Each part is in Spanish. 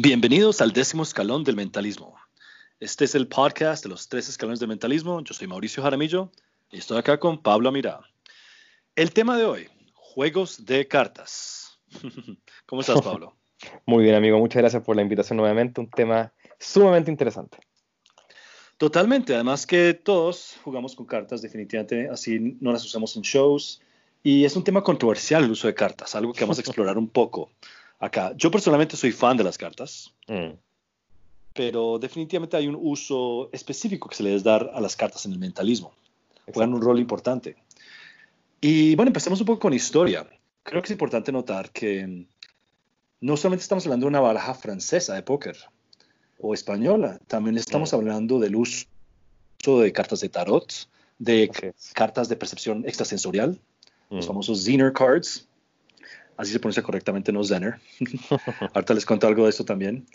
Bienvenidos al décimo escalón del mentalismo. Este es el podcast de los tres escalones del mentalismo. Yo soy Mauricio Jaramillo y estoy acá con Pablo Amirá. El tema de hoy, juegos de cartas. ¿Cómo estás, Pablo? Muy bien, amigo. Muchas gracias por la invitación nuevamente. Un tema sumamente interesante. Totalmente. Además que todos jugamos con cartas, definitivamente. Así no las usamos en shows. Y es un tema controversial el uso de cartas, algo que vamos a explorar un poco acá. Yo personalmente soy fan de las cartas, mm. pero definitivamente hay un uso específico que se le debe dar a las cartas en el mentalismo. Juegan un rol importante. Y bueno, empecemos un poco con historia. Creo que es importante notar que no solamente estamos hablando de una baraja francesa de póker o española, también estamos mm. hablando del uso de cartas de tarot, de cartas de percepción extrasensorial, los mm. famosos Zener cards, así se pronuncia correctamente, no Zener. Ahorita les cuento algo de eso también.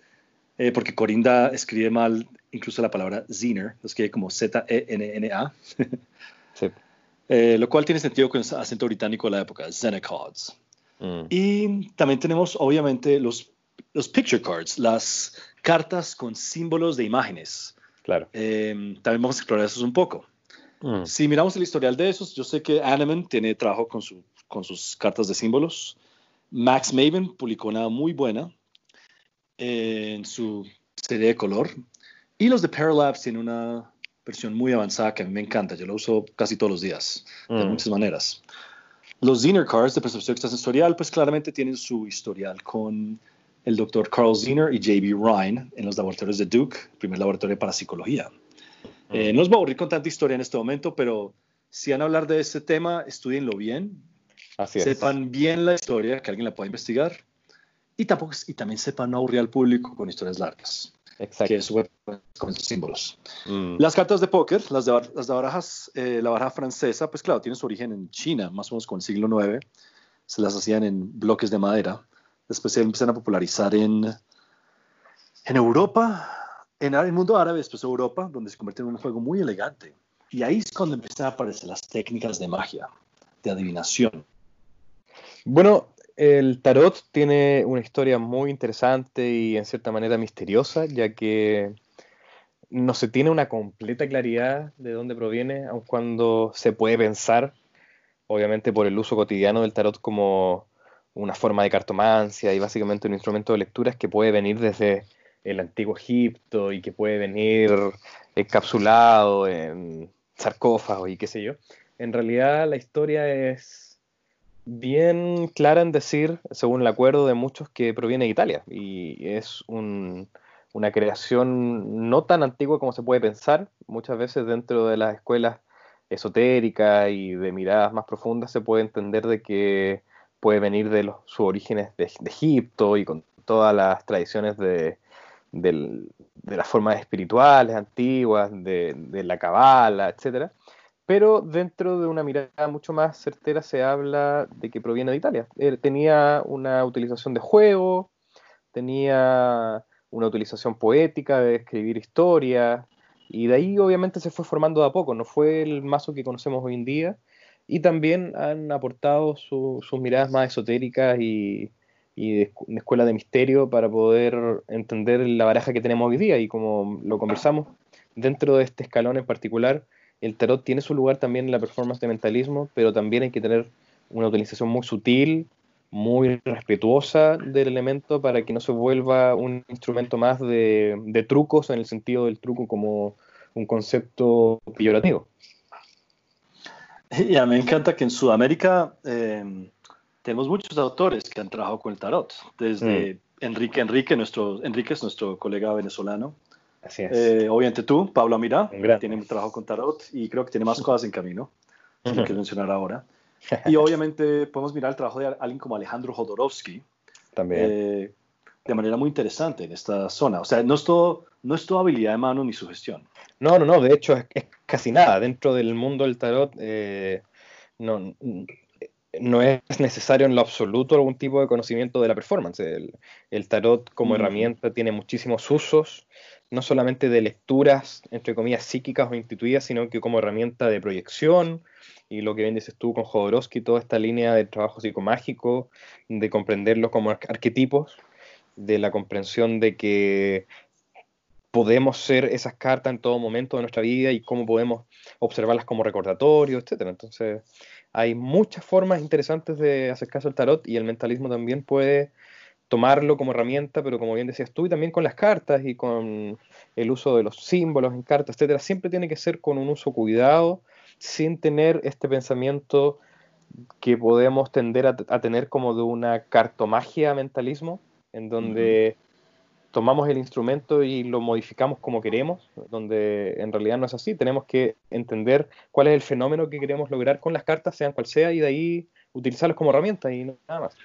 Eh, porque Corinda escribe mal incluso la palabra Zener, lo escribe como Z-E-N-N-A. sí. Eh, lo cual tiene sentido con el acento británico de la época, Zenecods. Mm. Y también tenemos, obviamente, los, los picture cards, las cartas con símbolos de imágenes. Claro. Eh, también vamos a explorar esos un poco. Mm. Si miramos el historial de esos, yo sé que Animan tiene trabajo con, su, con sus cartas de símbolos. Max Maven publicó una muy buena en su serie de color. Y los de Paralabs tienen una versión muy avanzada que a mí me encanta. Yo lo uso casi todos los días, de mm. muchas maneras. Los Zener Cards de percepción extrasensorial, pues claramente tienen su historial con el doctor Carl Zener y J.B. Ryan en los laboratorios de Duke, el primer laboratorio para psicología. Mm. Eh, no os voy a aburrir con tanta historia en este momento, pero si van a hablar de este tema, estudienlo bien, sepan bien la historia, que alguien la pueda investigar, y, tampoco, y también sepan no aburrir al público con historias largas. Exacto. Que es con símbolos. Mm. Las cartas de póker, las de, las de barajas, eh, la baraja francesa, pues claro, tiene su origen en China, más o menos con el siglo IX. Se las hacían en bloques de madera. Después se empiezan a popularizar en, en Europa, en el mundo árabe, después Europa, donde se convierte en un juego muy elegante. Y ahí es cuando empiezan a aparecer las técnicas de magia, de adivinación. Bueno, el tarot tiene una historia muy interesante y en cierta manera misteriosa, ya que no se tiene una completa claridad de dónde proviene, aun cuando se puede pensar, obviamente por el uso cotidiano del tarot como una forma de cartomancia y básicamente un instrumento de lecturas que puede venir desde el antiguo Egipto y que puede venir encapsulado en sarcófagos y qué sé yo. En realidad la historia es bien clara en decir, según el acuerdo de muchos, que proviene de Italia y es una creación no tan antigua como se puede pensar. Muchas veces dentro de las escuelas esotéricas y de miradas más profundas se puede entender de que puede venir de los, sus orígenes de, Egipto y con todas las tradiciones de, las formas espirituales antiguas, de, de la cabala, etcétera pero dentro de una mirada mucho más certera se habla de que proviene de Italia. Él tenía una utilización de juego, tenía una utilización poética de escribir historias, y de ahí obviamente se fue formando de a poco, no fue el mazo que conocemos hoy en día, y también han aportado sus miradas más esotéricas y, de, escuela de misterio para poder entender la baraja que tenemos hoy día, y como lo conversamos, dentro de este escalón en particular, el tarot tiene su lugar también en la performance de mentalismo, pero también hay que tener una utilización muy sutil, muy respetuosa del elemento para que no se vuelva un instrumento más de, trucos en el sentido del truco como un concepto peyorativo. Ya, me encanta que en Sudamérica eh, tenemos muchos autores que han trabajado con el tarot, desde mm. Enrique Enrique, nuestro, Enrique es nuestro colega venezolano, Así es. Eh, obviamente tú, Pablo Amira, tiene un trabajo con Tarot y creo que tiene más cosas en camino, que mencionar ahora. Y obviamente podemos mirar el trabajo de alguien como Alejandro Jodorowsky. También. Eh, de manera muy interesante en esta zona. O sea, no es todo, no es todo habilidad de mano ni sugestión. No, no, no. De hecho, es, casi nada. Dentro del mundo del tarot, eh, no, no es necesario en lo absoluto algún tipo de conocimiento de la performance. El, tarot como herramienta tiene muchísimos usos no solamente de lecturas, entre comillas, psíquicas o instituidas, sino que como herramienta de proyección, y lo que bien dices tú con Jodorowsky, toda esta línea de trabajo psicomágico, de comprenderlo como arquetipos, de la comprensión de que podemos ser esas cartas en todo momento de nuestra vida y cómo podemos observarlas como recordatorio, etc. Entonces, hay muchas formas interesantes de acercarse al tarot y el mentalismo también puede tomarlo como herramienta, pero como bien decías tú, y también con las cartas y con el uso de los símbolos en cartas, etcétera, siempre tiene que ser con un uso cuidado, sin tener este pensamiento que podemos tender a, tener como de una cartomagia mentalismo, en donde tomamos el instrumento y lo modificamos como queremos, donde en realidad no es así. Tenemos que entender cuál es el fenómeno que queremos lograr con las cartas, sean cual sea, y de ahí utilizarlos como herramienta y nada más.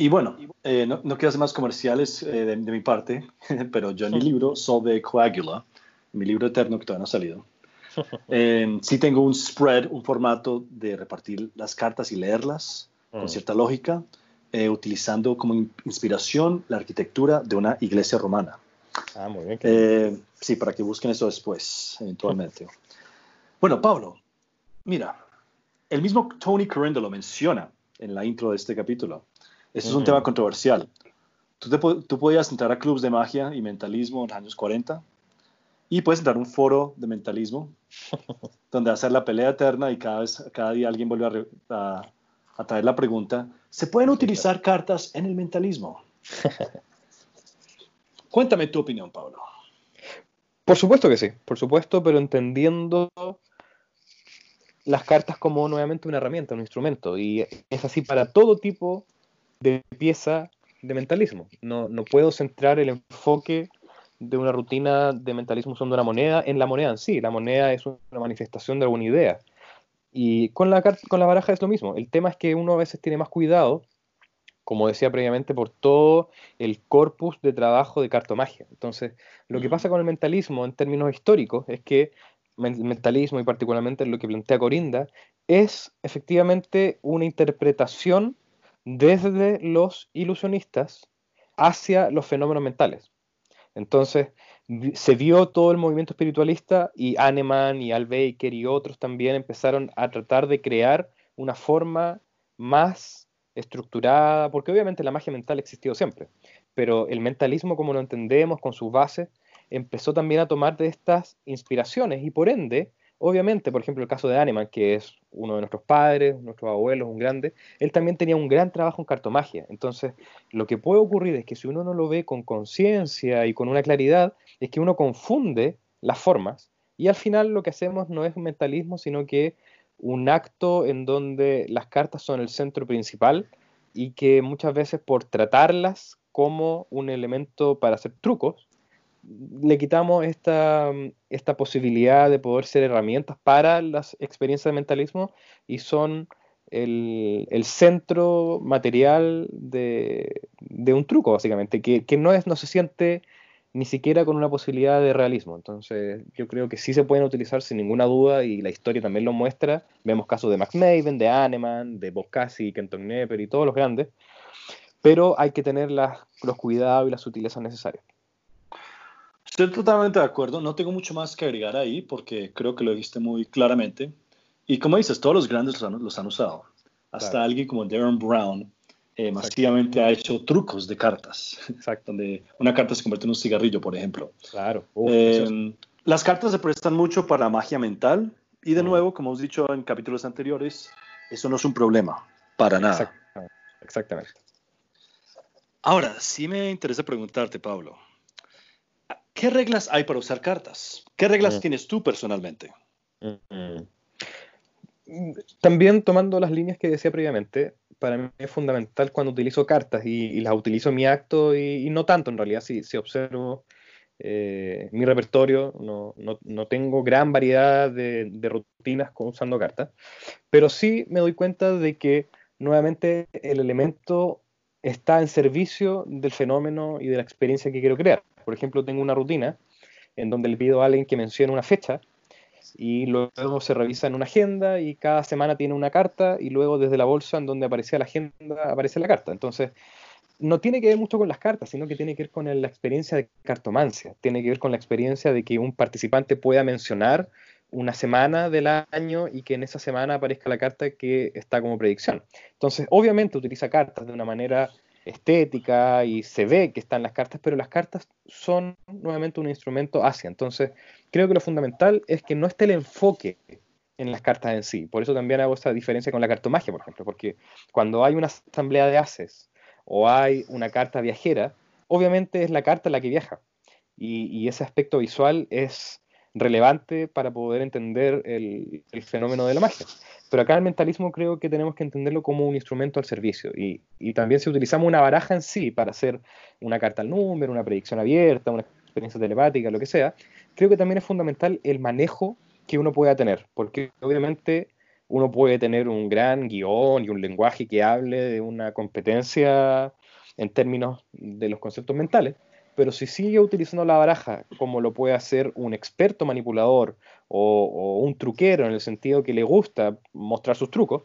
Y bueno, eh, no, no, quiero hacer más comerciales eh, de, mi parte, pero yo en mi libro sobre Coagula, mi libro eterno que todavía no ha salido, eh, sí tengo un spread, un formato de repartir las cartas y leerlas con mm. cierta lógica, utilizando como inspiración la arquitectura de una iglesia romana. Ah, muy bien. sí, para que busquen eso después, eventualmente. bueno, Pablo, mira, el mismo Tony Correndo lo menciona en la intro de este capítulo. Eso es un tema controversial. Tú, tú podías entrar a clubes de magia y mentalismo en los años 40 y puedes entrar a un foro de mentalismo donde hacer la pelea eterna y cada, vez, cada día alguien vuelve a, a, traer la pregunta, ¿se pueden utilizar cartas en el mentalismo? Cuéntame tu opinión, Pablo. Por supuesto que sí, por supuesto, pero entendiendo las cartas como nuevamente una herramienta, un instrumento. Y es así para todo tipo de pieza de mentalismo. No, no puedo centrar el enfoque de una rutina de mentalismo usando una moneda en la moneda en sí. La moneda es una manifestación de alguna idea. Y con la, con la baraja es lo mismo. El tema es que uno a veces tiene más cuidado, como decía previamente, por todo el corpus de trabajo de cartomagia. Entonces, lo que pasa con el mentalismo en términos históricos es que el mentalismo, y particularmente lo que plantea Corinda, es efectivamente una interpretación desde los ilusionistas hacia los fenómenos mentales. Entonces, se vio todo el movimiento espiritualista y Hahnemann y Al Baker y otros también empezaron a tratar de crear una forma más estructurada, porque obviamente la magia mental existió siempre, pero el mentalismo como lo entendemos con sus bases empezó también a tomar de estas inspiraciones y por ende Obviamente, por ejemplo, el caso de Hahnemann, que es uno de nuestros padres, nuestros abuelos, un grande, él también tenía un gran trabajo en cartomagia. Entonces, lo que puede ocurrir es que si uno no lo ve con conciencia y con una claridad, es que uno confunde las formas y al final lo que hacemos no es un mentalismo, sino que un acto en donde las cartas son el centro principal y que muchas veces por tratarlas como un elemento para hacer trucos, le quitamos esta, esta posibilidad de poder ser herramientas para las experiencias de mentalismo y son el, centro material de, un truco, básicamente, que, no, es, no se siente ni siquiera con una posibilidad de realismo. Entonces, yo creo que sí se pueden utilizar sin ninguna duda y la historia también lo muestra. Vemos casos de Max Maven, de Hahnemann, de Bob Cassie, Kenton Nepper y todos los grandes, pero hay que tener las, los cuidados y las sutilezas necesarias. Estoy totalmente de acuerdo. No tengo mucho más que agregar ahí porque creo que lo dijiste muy claramente. Y como dices, todos los grandes los han, usado. Hasta alguien como Darren Brown eh, masivamente ha hecho trucos de cartas. Exacto. Donde una carta se convierte en un cigarrillo, por ejemplo. Claro. Eh, las cartas se prestan mucho para magia mental. Y de nuevo, como hemos dicho en capítulos anteriores, eso no es un problema. Para nada. Exactamente. Ahora, sí me interesa preguntarte, Pablo. ¿Qué reglas hay para usar cartas? ¿Qué reglas mm. tienes tú personalmente? Mm. También tomando las líneas que decía previamente, para mí es fundamental cuando utilizo cartas y, las utilizo en mi acto y, no tanto en realidad, si, si observo eh, mi repertorio, no, no, tengo gran variedad de, de rutinas usando cartas, pero sí me doy cuenta de que nuevamente el elemento está en servicio del fenómeno y de la experiencia que quiero crear. Por ejemplo, tengo una rutina en donde le pido a alguien que mencione una fecha y luego se revisa en una agenda y cada semana tiene una carta y luego desde la bolsa en donde aparecía la agenda aparece la carta. Entonces, no tiene que ver mucho con las cartas, sino que tiene que ver con la experiencia de cartomancia, tiene que ver con la experiencia de que un participante pueda mencionar una semana del año y que en esa semana aparezca la carta que está como predicción. Entonces, obviamente utiliza cartas de una manera estética y se ve que están las cartas, pero las cartas son nuevamente un instrumento hacia. Entonces, creo que lo fundamental es que no esté el enfoque en las cartas en sí. Por eso también hago esa diferencia con la cartomagia, por ejemplo, porque cuando hay una asamblea de haces o hay una carta viajera, obviamente es la carta la que viaja. Y, ese aspecto visual es relevante para poder entender el, fenómeno de la magia. Pero acá el mentalismo creo que tenemos que entenderlo como un instrumento al servicio. Y, y, también si utilizamos una baraja en sí para hacer una carta al número, una predicción abierta, una experiencia telepática, lo que sea, creo que también es fundamental el manejo que uno pueda tener, porque obviamente uno puede tener un gran guion y un lenguaje que hable de una competencia en términos de los conceptos mentales, pero si sigue utilizando la baraja como lo puede hacer un experto manipulador o, un truquero en el sentido que le gusta mostrar sus trucos,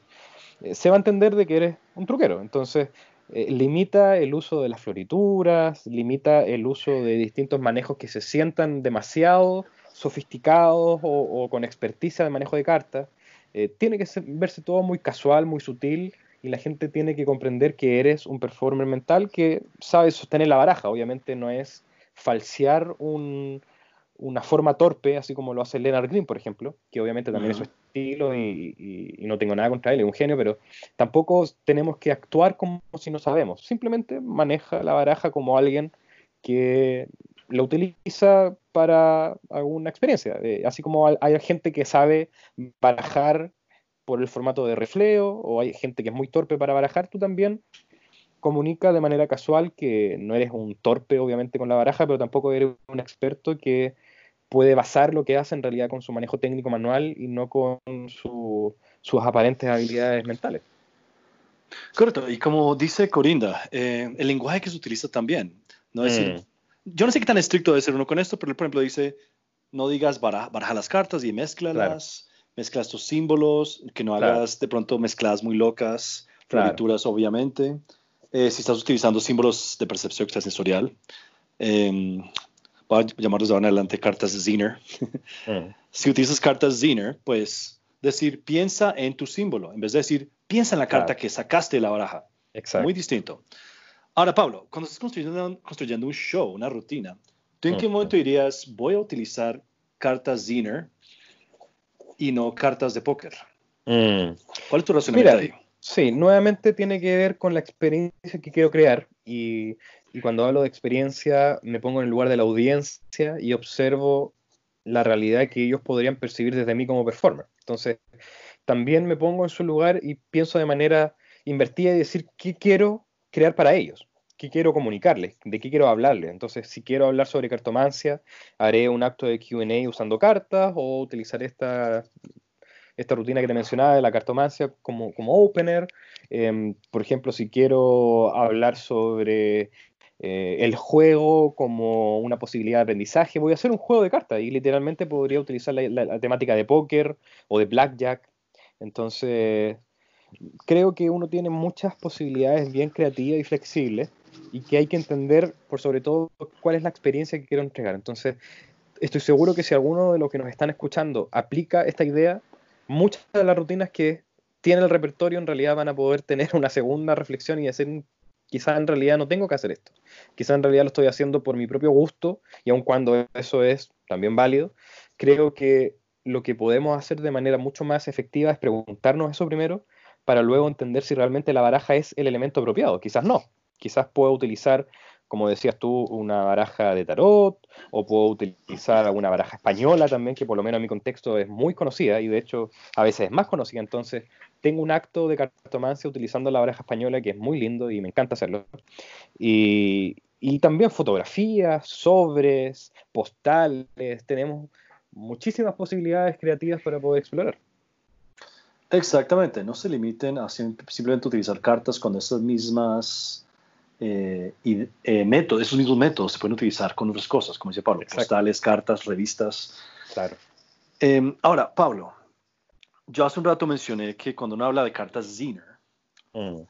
eh, se va a entender de que eres un truquero. Entonces, eh, limita el uso de las florituras, limita el uso de distintos manejos que se sientan demasiado sofisticados o, con experticia de manejo de cartas. Eh, tiene que verse todo muy casual, muy sutil, y la gente tiene que comprender que eres un performer mental que sabe sostener la baraja. Obviamente no es falsear una forma torpe, así como lo hace Leonard Green, por ejemplo, que obviamente también es su estilo y, no tengo nada contra él, es un genio, pero tampoco tenemos que actuar como si no sabemos. Simplemente maneja la baraja como alguien que lo utiliza para alguna experiencia. Eh, así como hay gente que sabe barajar por el formato de refleo, o hay gente que es muy torpe para barajar, tú también comunica de manera casual que no eres un torpe, obviamente, con la baraja, pero tampoco eres un experto que puede basar lo que hace en realidad con su manejo técnico manual y no con sus aparentes habilidades mentales. Correcto, y como dice Corinda, eh, el lenguaje que se utiliza también, no decir, mm. yo no sé qué tan estricto debe ser uno con esto, pero por ejemplo dice, no digas baraja, las cartas y mezclalas, mezcla estos símbolos, que no hagas de pronto mezcladas muy locas, florituras obviamente. Eh, si estás utilizando símbolos de percepción extrasensorial, eh, voy a llamarlos de ahora en adelante cartas Zener. Mm. Si utilizas cartas Zener, pues decir piensa en tu símbolo, en vez de decir piensa en la carta que sacaste de la baraja. Exacto. Muy distinto. Ahora, Pablo, cuando estás construyendo, construyendo un show, una rutina, ¿tú en qué momento dirías, voy a utilizar cartas Zener y no cartas de póker? Mm. ¿Cuál es tu razonamiento ahí? Sí, nuevamente tiene que ver con la experiencia que quiero crear y, y, cuando hablo de experiencia me pongo en el lugar de la audiencia y observo la realidad que ellos podrían percibir desde mí como performer. Entonces, también me pongo en su lugar y pienso de manera invertida y decir qué quiero crear para ellos. ¿Qué quiero comunicarles? ¿De qué quiero hablarles? Entonces, si quiero hablar sobre cartomancia, haré un acto de QA usando cartas o utilizaré esta, esta rutina que te mencionaba de la cartomancia como, como opener. Em, por ejemplo, si quiero hablar sobre eh, el juego como una posibilidad de aprendizaje, voy a hacer un juego de cartas y literalmente podría utilizar la temática de póker o de blackjack. Entonces, creo que uno tiene muchas posibilidades bien creativas y flexibles y que hay que entender, por sobre todo, cuál es la experiencia que quiero entregar. Entonces, estoy seguro que si alguno de los que nos están escuchando aplica esta idea, muchas de las rutinas que tiene el repertorio en realidad van a poder tener una segunda reflexión y decir, quizá en realidad no tengo que hacer esto, quizá en realidad lo estoy haciendo por mi propio gusto y aun cuando eso es también válido, creo que lo que podemos hacer de manera mucho más efectiva es preguntarnos eso primero para luego entender si realmente la baraja es el elemento apropiado. Quizás no. Quizás puedo utilizar, como decías tú, una baraja de tarot, o puedo utilizar alguna baraja española también, que por lo menos en mi contexto es muy conocida y de hecho a veces es más conocida. Entonces, tengo un acto de cartomancia utilizando la baraja española que es muy lindo y me encanta hacerlo. Y, y también fotografías, sobres, postales, tenemos muchísimas posibilidades creativas para poder explorar. Exactamente, no se limiten a simplemente utilizar cartas con esas mismas eh, eh, métodos, esos mismos métodos se pueden utilizar con otras cosas, como dice Pablo, postales, cartas, revistas. Claro. Em, ahora, Pablo, yo hace un rato mencioné que cuando uno habla de cartas Zener, mm.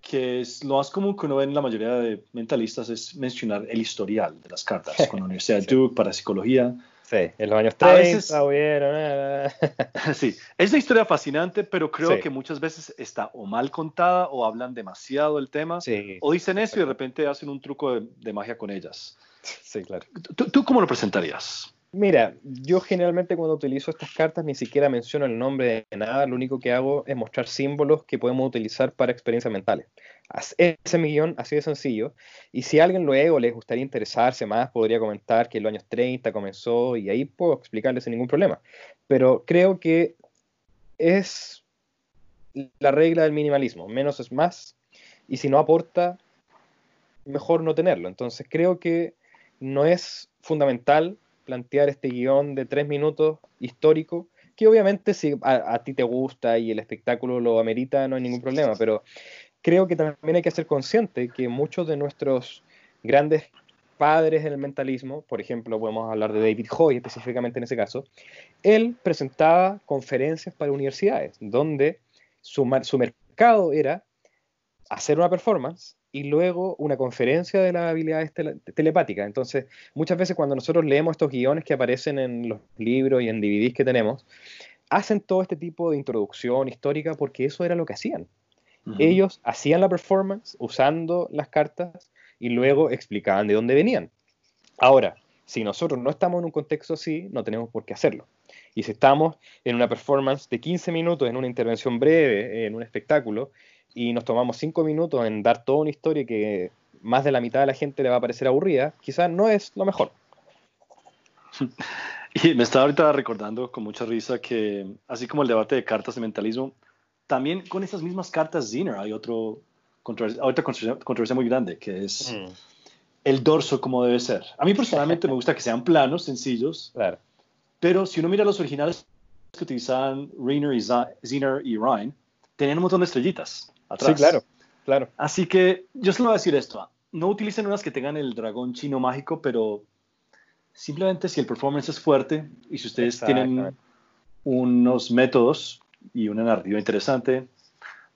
que es lo más común que uno ve en la mayoría de mentalistas es mencionar el historial de las cartas con la Universidad de Duke para psicología. Sí, en los años 30 veces, hubieron... sí, es una historia fascinante, pero creo que muchas veces está o mal contada o hablan demasiado del tema, o dicen eso y de repente hacen un truco de, magia con ellas. Sí, claro. ¿Tú, cómo lo presentarías? Mira, yo generalmente cuando utilizo estas cartas ni siquiera menciono el nombre de nada, lo único que hago es mostrar símbolos que podemos utilizar para experiencias mentales. Ese millón así de sencillo. Y si alguien luego les gustaría interesarse más, podría comentar que en los años 30 comenzó y ahí puedo explicarles sin ningún problema. Pero creo que es la regla del minimalismo, menos es más, y si no aporta, mejor no tenerlo. Entonces creo que no es fundamental plantear este guion de tres minutos histórico, que obviamente si a, ti te gusta y el espectáculo lo amerita, no hay ningún problema, pero creo que también hay que ser consciente que muchos de nuestros grandes padres del mentalismo, por ejemplo, podemos hablar de David Hoy específicamente en ese caso, él presentaba conferencias para universidades, donde su, su mercado era hacer una performance y luego una conferencia de las habilidades telepáticas. Entonces, muchas veces cuando nosotros leemos estos guiones que aparecen en los libros y en DVDs que tenemos, hacen todo este tipo de introducción histórica porque eso era lo que hacían. Ellos hacían la performance usando las cartas y luego explicaban de dónde venían. Ahora, si nosotros no estamos en un contexto así, no tenemos por qué hacerlo. Y si estamos en una performance de 15 minutos, en una intervención breve, en un espectáculo, y nos tomamos cinco minutos en dar toda una historia que más de la mitad de la gente le va a parecer aburrida, quizás no es lo mejor. Y me estaba ahorita recordando con mucha risa que, así como el debate de cartas de mentalismo, también con esas mismas cartas Zener hay otro controversia, otra controversia, muy grande, que es mm. el dorso como debe ser. A mí personalmente me gusta que sean planos, sencillos, claro. pero si uno mira los originales que utilizaban Rainer y Zener y Ryan, tenían un montón de estrellitas. Sí, claro, claro. Así que yo solo voy a decir esto. No utilicen unas que tengan el dragón chino mágico, pero simplemente si el performance es fuerte y si ustedes tienen unos métodos y una narrativa interesante,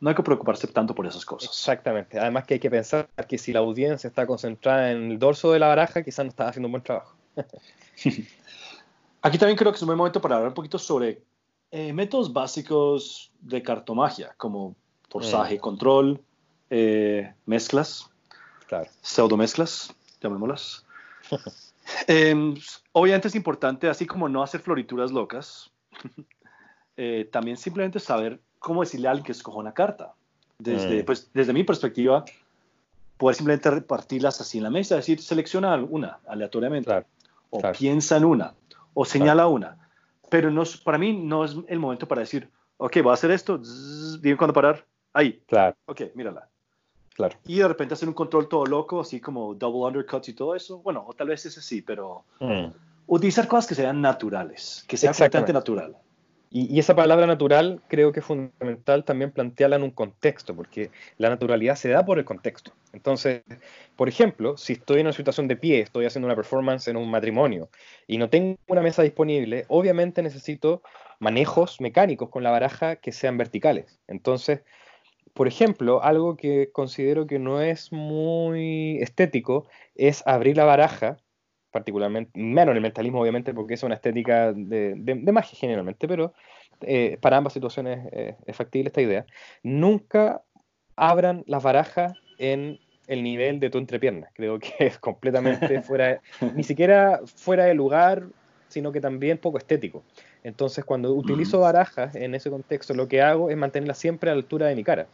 no hay que preocuparse tanto por esas cosas. Exactamente. Además que hay que pensar que si la audiencia está concentrada en el dorso de la baraja, quizás no está haciendo un buen trabajo. Aquí también creo que es un buen momento para hablar un poquito sobre eh, métodos básicos de cartomagia, como forzaje, mm. control, eh, mezclas, claro. pseudomezclas, llamémoslas. Em, obviamente es importante, así como no hacer florituras locas, eh, también simplemente saber cómo decirle a alguien que escoja una carta. Desde, mm. pues, desde mi perspectiva, poder simplemente repartirlas así en la mesa, decir, selecciona una aleatoriamente, o piensa en una, o señala una. Pero no, para mí no es el momento para decir, ok, voy a hacer esto, bien cuando parar, Ahí. Claro. Ok, mírala. Claro. Y de repente hacer un control todo loco, así como double undercuts y todo eso. Bueno, o tal vez ese sí, pero mm. utilizar cosas que sean naturales, que sean completamente natural. Y, esa palabra natural creo que es fundamental también plantearla en un contexto, porque la naturalidad se da por el contexto. Entonces, por ejemplo, si estoy en una situación de pie, estoy haciendo una performance en un matrimonio y no tengo una mesa disponible, obviamente necesito manejos mecánicos con la baraja que sean verticales. Entonces, por ejemplo, algo que considero que no es muy estético es abrir la baraja, particularmente, menos en el mentalismo obviamente, porque es una estética de, magia generalmente, pero eh, para ambas situaciones eh, es factible esta idea. Nunca abran las barajas en el nivel de tu entrepierna. Creo que es completamente fuera, ni siquiera fuera de lugar, sino que también poco estético. Entonces, cuando utilizo barajas en ese contexto, lo que hago es mantenerlas siempre a la altura de mi cara.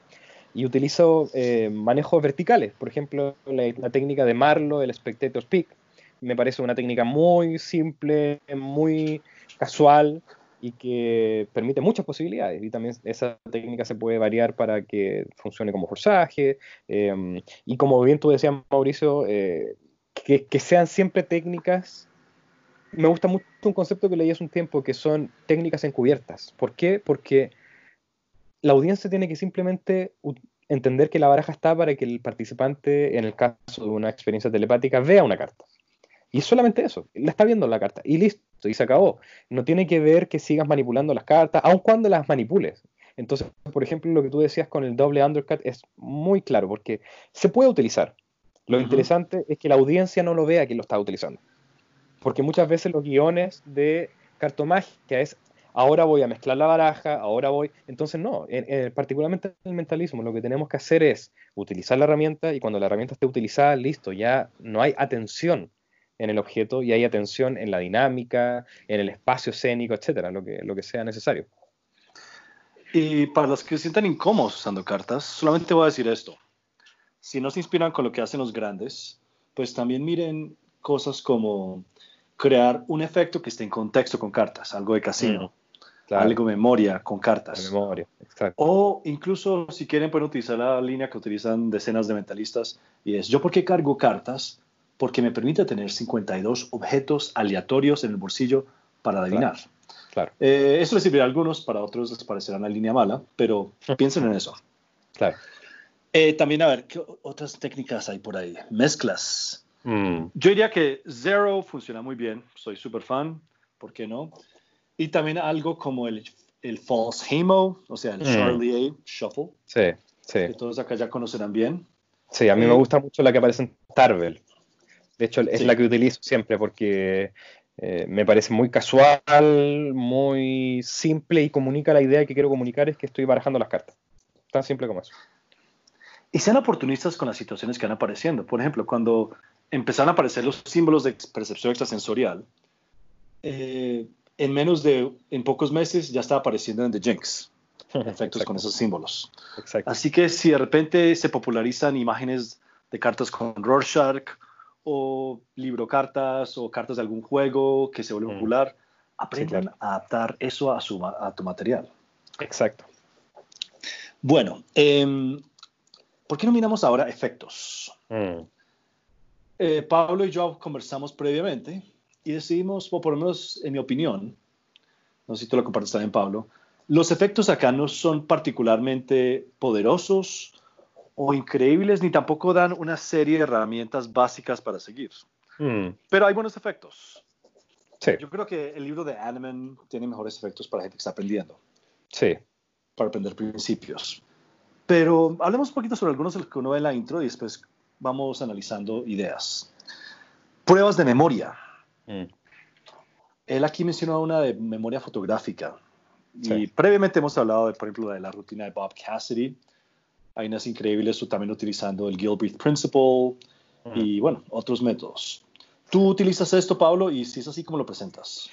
Y utilizo eh, manejos verticales. Por ejemplo, la, técnica de Marlo, el Spectator Peak, me parece una técnica muy simple, muy casual y que permite muchas posibilidades. Y también esa técnica se puede variar para que funcione como forzaje. Em, y como bien tú decías, Mauricio, eh, que, que sean siempre técnicas me gusta mucho un concepto que leí hace un tiempo, que son técnicas encubiertas. ¿Por qué? Porque la audiencia tiene que simplemente entender que la baraja está para que el participante, en el caso de una experiencia telepática, vea una carta. Y es solamente eso, la está viendo la carta y listo, y se acabó. No tiene que ver que sigas manipulando las cartas, aun cuando las manipules. Entonces, por ejemplo, lo que tú decías con el doble undercut es muy claro, porque se puede utilizar. Lo interesante es que la audiencia no lo vea que lo está utilizando. Porque muchas veces los guiones de cartomagia es ahora voy a mezclar la baraja, ahora voy. Entonces, no, particularmente en el mentalismo, lo que tenemos que hacer es utilizar la herramienta y cuando la herramienta esté utilizada, listo, ya no hay atención en el objeto y hay atención en la dinámica, en el espacio escénico, etcétera, lo que, lo que sea necesario. Y para los que se sientan incómodos usando cartas, solamente voy a decir esto. Si no se inspiran con lo que hacen los grandes, pues también miren cosas como crear un efecto que esté en contexto con cartas, algo de casino, mm, algo de memoria con cartas. memoria, exacto. O incluso si quieren pueden utilizar la línea que utilizan decenas de mentalistas y es, ¿yo por qué cargo cartas? Porque me permite tener 52 objetos aleatorios en el bolsillo para adivinar. Claro. Eh, eso les sirve a algunos, para otros les parecerá una línea mala, pero piensen en eso. Claro. Eh, también, a ver, ¿qué otras técnicas hay por ahí? Mezclas. Mm. Yo diría que Zero funciona muy bien, soy súper fan, ¿por qué no? Y también algo como el, el False Hemo, o sea, el mm. Charlie A Shuffle. Sí, sí. Que todos acá ya conocerán bien. Sí, a mí me eh, gusta mucho la que aparece en Tarvel. De hecho, es la que utilizo siempre porque eh, me parece muy casual, muy simple y comunica la idea que quiero comunicar es que estoy barajando las cartas. Tan simple como eso. Y sean oportunistas con las situaciones que van apareciendo. Por ejemplo, cuando empezaron a aparecer los símbolos de percepción extrasensorial, eh, en menos de, en pocos meses ya estaba apareciendo en The Jinx, efectos con esos símbolos. Así que si de repente se popularizan imágenes de cartas con Rorschach o libro cartas o cartas de algún juego que se vuelve mm. popular, aprendan a adaptar eso a, su, a tu material. Exacto. Bueno, em, ¿por qué no miramos ahora efectos? Mm. Eh, Pablo y yo conversamos previamente y decidimos, o por lo menos en mi opinión, no sé si tú lo compartes también, Pablo, los efectos acá no son particularmente poderosos o increíbles, ni tampoco dan una serie de herramientas básicas para seguir. Hmm. Pero hay buenos efectos. Sí. Yo creo que el libro de Animan tiene mejores efectos para gente que está aprendiendo. Sí. Para aprender principios. Pero hablemos un poquito sobre algunos de los que uno ve en la intro y después vamos analizando ideas. Pruebas de memoria. Mm. Él aquí mencionó una de memoria fotográfica. Y previamente hemos hablado, de, por ejemplo, de la rutina de Bob Cassidy. Hay unas increíbles también utilizando el Gilbreth Principle mm. y, bueno, otros métodos. ¿Tú utilizas esto, Pablo? Y si es así, ¿cómo lo presentas?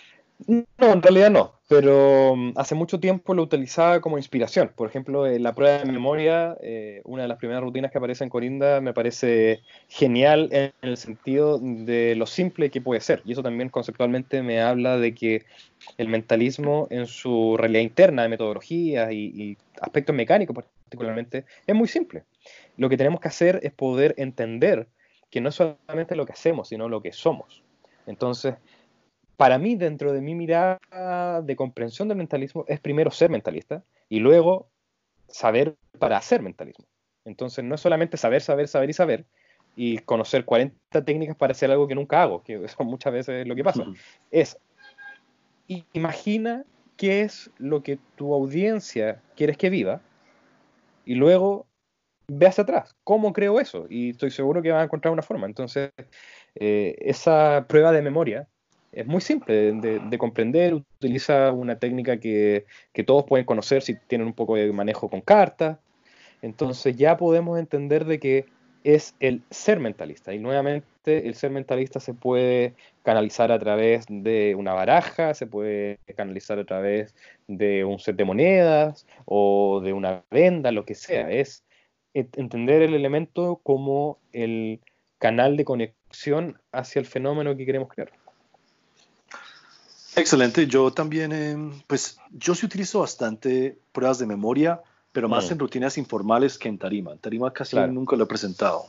No, en realidad no, pero mm, hace mucho tiempo lo utilizaba como inspiración. Por ejemplo, la prueba de memoria, eh, una de las primeras rutinas que aparece en Corinda me parece genial en el sentido de lo simple que puede ser. Y eso también conceptualmente me habla de que el mentalismo en su realidad interna de metodologías y, y aspectos mecánicos particularmente es muy simple. Lo que tenemos que hacer es poder entender que no es solamente lo que hacemos, sino lo que somos. Entonces, para mí, dentro de mi mirada de comprensión del mentalismo, es primero ser mentalista y luego saber para hacer mentalismo. Entonces, no es solamente saber, saber, saber y saber y conocer 40 técnicas para hacer algo que nunca hago, que eso muchas veces lo que pasa. Es, imagina qué es lo que tu audiencia quieres que viva y luego ve hacia atrás, ¿cómo creo eso? Y estoy seguro que van a encontrar una forma. Entonces, eh, esa prueba de memoria es muy simple de, comprender, utiliza una técnica que, todos pueden conocer si tienen un poco de manejo con cartas. Entonces ya podemos entender de que es el ser mentalista. Y nuevamente el ser mentalista se puede canalizar a través de una baraja, se puede canalizar a través de un set de monedas o de una venda, lo que sea. Es entender el elemento como el canal de conexión hacia el fenómeno que queremos crear. Excelente. Yo también, em, pues yo sí utilizo bastante pruebas de memoria, pero más mm. en rutinas informales que en tarima. En tarima casi nunca lo he presentado.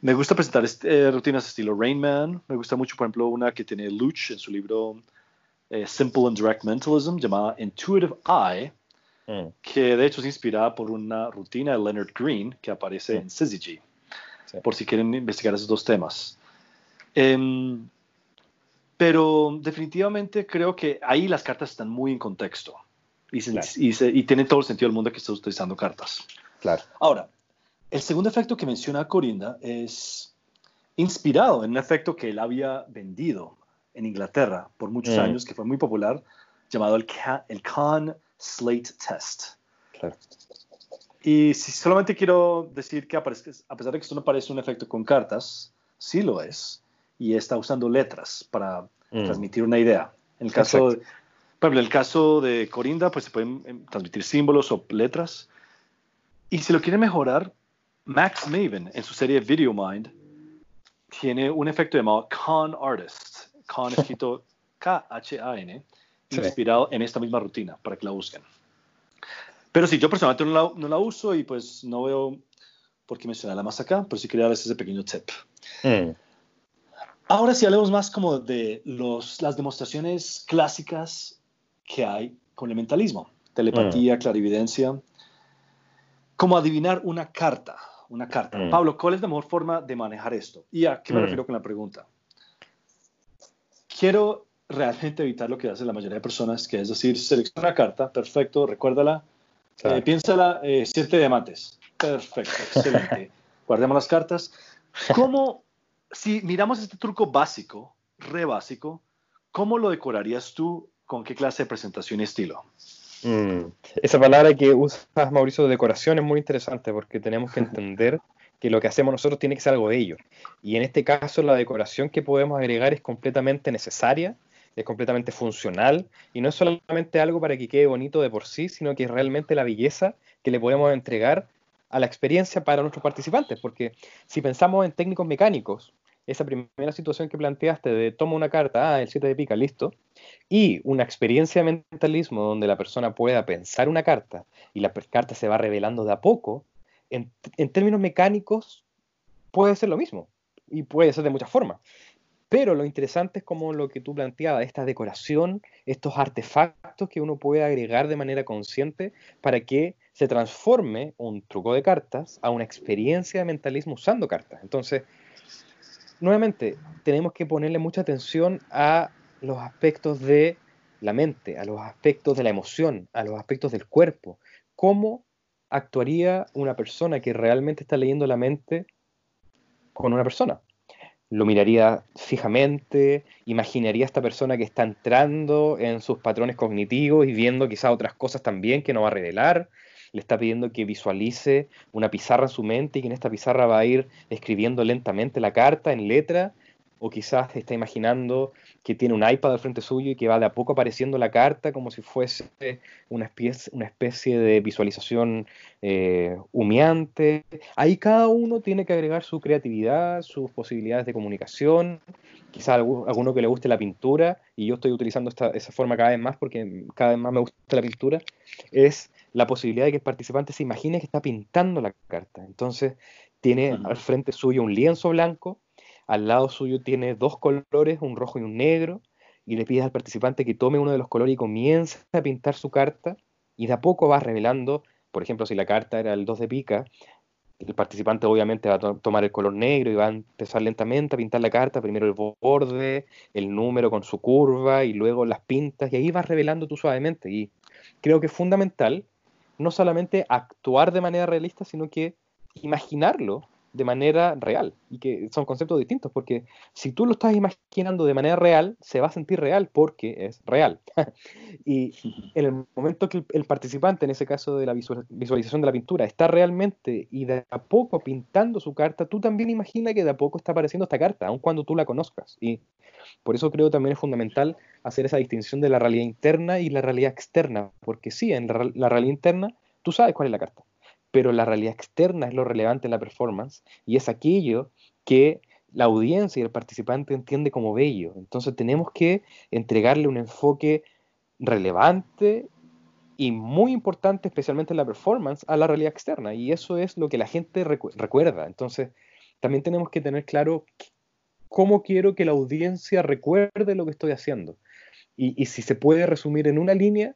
Me gusta presentar este, rutinas estilo Rain Man. Me gusta mucho, por ejemplo, una que tiene Luch en su libro eh, Simple and Direct Mentalism, llamada Intuitive Eye, mm. que de hecho es inspirada por una rutina de Leonard Green que aparece mm. en Syzygy, por si quieren investigar esos dos temas. Em, pero definitivamente creo que ahí las cartas están muy en contexto. y, tiene todo el sentido del mundo que estés utilizando cartas. Claro. Ahora, el segundo efecto que menciona Corinda es inspirado en un efecto que él había vendido en Inglaterra por muchos mm. años, que fue muy popular, llamado el, el Slate Test. Claro. Y si solamente quiero decir que a pesar de que esto no parece un efecto con cartas, sí lo es, y está usando letras para mm. transmitir una idea. En el caso, de, por ejemplo, el caso de Corinda, pues se pueden em, transmitir símbolos o letras. Y si lo quiere mejorar, Max Maven en su serie Video Mind tiene un efecto llamado Con Artist, Con escrito K-H-A-N, inspirado en esta misma rutina, para que la busquen. Pero sí, yo personalmente no la, uso y pues no veo por qué mencionarla más acá, pero sí quería darles ese pequeño tip. Mm. Ahora sí hablemos más como de los, las demostraciones clásicas que hay con el mentalismo. Telepatía, mm. clarividencia. Como adivinar una carta. Una carta. Mm. Pablo, ¿cuál es la mejor forma de manejar esto? ¿Y a qué me refiero con la pregunta? Quiero realmente evitar lo que hace la mayoría de personas, que es decir, selecciona una carta, perfecto, recuérdala, eh, piénsala, eh, siete diamantes. Perfecto, excelente. Guardemos las cartas. ¿Cómo, si miramos este truco básico, re básico, cómo lo decorarías tú? ¿Con qué clase de presentación y estilo? Mm, esa palabra que usas, Mauricio, de decoración es muy interesante porque tenemos que entender que lo que hacemos nosotros tiene que ser algo de ello. Y en este caso, la decoración que podemos agregar es completamente necesaria es completamente funcional y no es solamente algo para que quede bonito de por sí, sino que es realmente la belleza que le podemos entregar a la experiencia para nuestros participantes. Porque si pensamos en técnicos mecánicos, esa primera situación que planteaste de toma una carta, ah, el 7 de pica, listo, y una experiencia de mentalismo donde la persona pueda pensar una carta y la carta se va revelando de a poco, en, en términos mecánicos puede ser lo mismo y puede ser de muchas formas. Pero lo interesante es como lo que tú planteabas, esta decoración, estos artefactos que uno puede agregar de manera consciente para que se transforme un truco de cartas a una experiencia de mentalismo usando cartas. Entonces, nuevamente, tenemos que ponerle mucha atención a los aspectos de la mente, a los aspectos de la emoción, a los aspectos del cuerpo. ¿Cómo actuaría una persona que realmente está leyendo la mente con una persona? lo miraría fijamente, imaginaría a esta persona que está entrando en sus patrones cognitivos y viendo quizás otras cosas también que no va a revelar. Le está pidiendo que visualice una pizarra en su mente y que en esta pizarra va a ir escribiendo lentamente la carta en letra o quizás está imaginando que tiene un iPad al frente suyo y que va de a poco apareciendo la carta como si fuese una especie, una especie de visualización eh, humeante. Ahí cada uno tiene que agregar su creatividad, sus posibilidades de comunicación, quizás alguno, alguno que le guste la pintura, y yo estoy utilizando esta, esa forma cada vez más porque cada vez más me gusta la pintura, es la posibilidad de que el participante se imagine que está pintando la carta. Entonces tiene al frente suyo un lienzo blanco, al lado suyo tiene dos colores, un rojo y un negro, y le pides al participante que tome uno de los colores y comience a pintar su carta, y de a poco va revelando, por ejemplo, si la carta era el 2 de pica, el participante obviamente va a tomar el color negro y va a empezar lentamente a pintar la carta, primero el borde, el número con su curva y luego las pintas, y ahí vas revelando tú suavemente. Y creo que es fundamental no solamente actuar de manera realista, sino que imaginarlo de manera real y que son conceptos distintos porque si tú lo estás imaginando de manera real se va a sentir real porque es real. Y en el momento que el, participante en ese caso de la visualización de la pintura está realmente y de a poco pintando su carta tú también imagina que de a poco está apareciendo esta carta aun cuando tú la conozcas. Y por eso creo también es fundamental hacer esa distinción de la realidad interna y la realidad externa porque sí en la realidad interna tú sabes cuál es la carta pero la realidad externa es lo relevante en la performance y es aquello que la audiencia y el participante entiende como bello. Entonces tenemos que entregarle un enfoque relevante y muy importante, especialmente en la performance, a la realidad externa. Y eso es lo que la gente recuerda. Entonces también tenemos que tener claro cómo quiero que la audiencia recuerde lo que estoy haciendo. Y, si se puede resumir en una línea,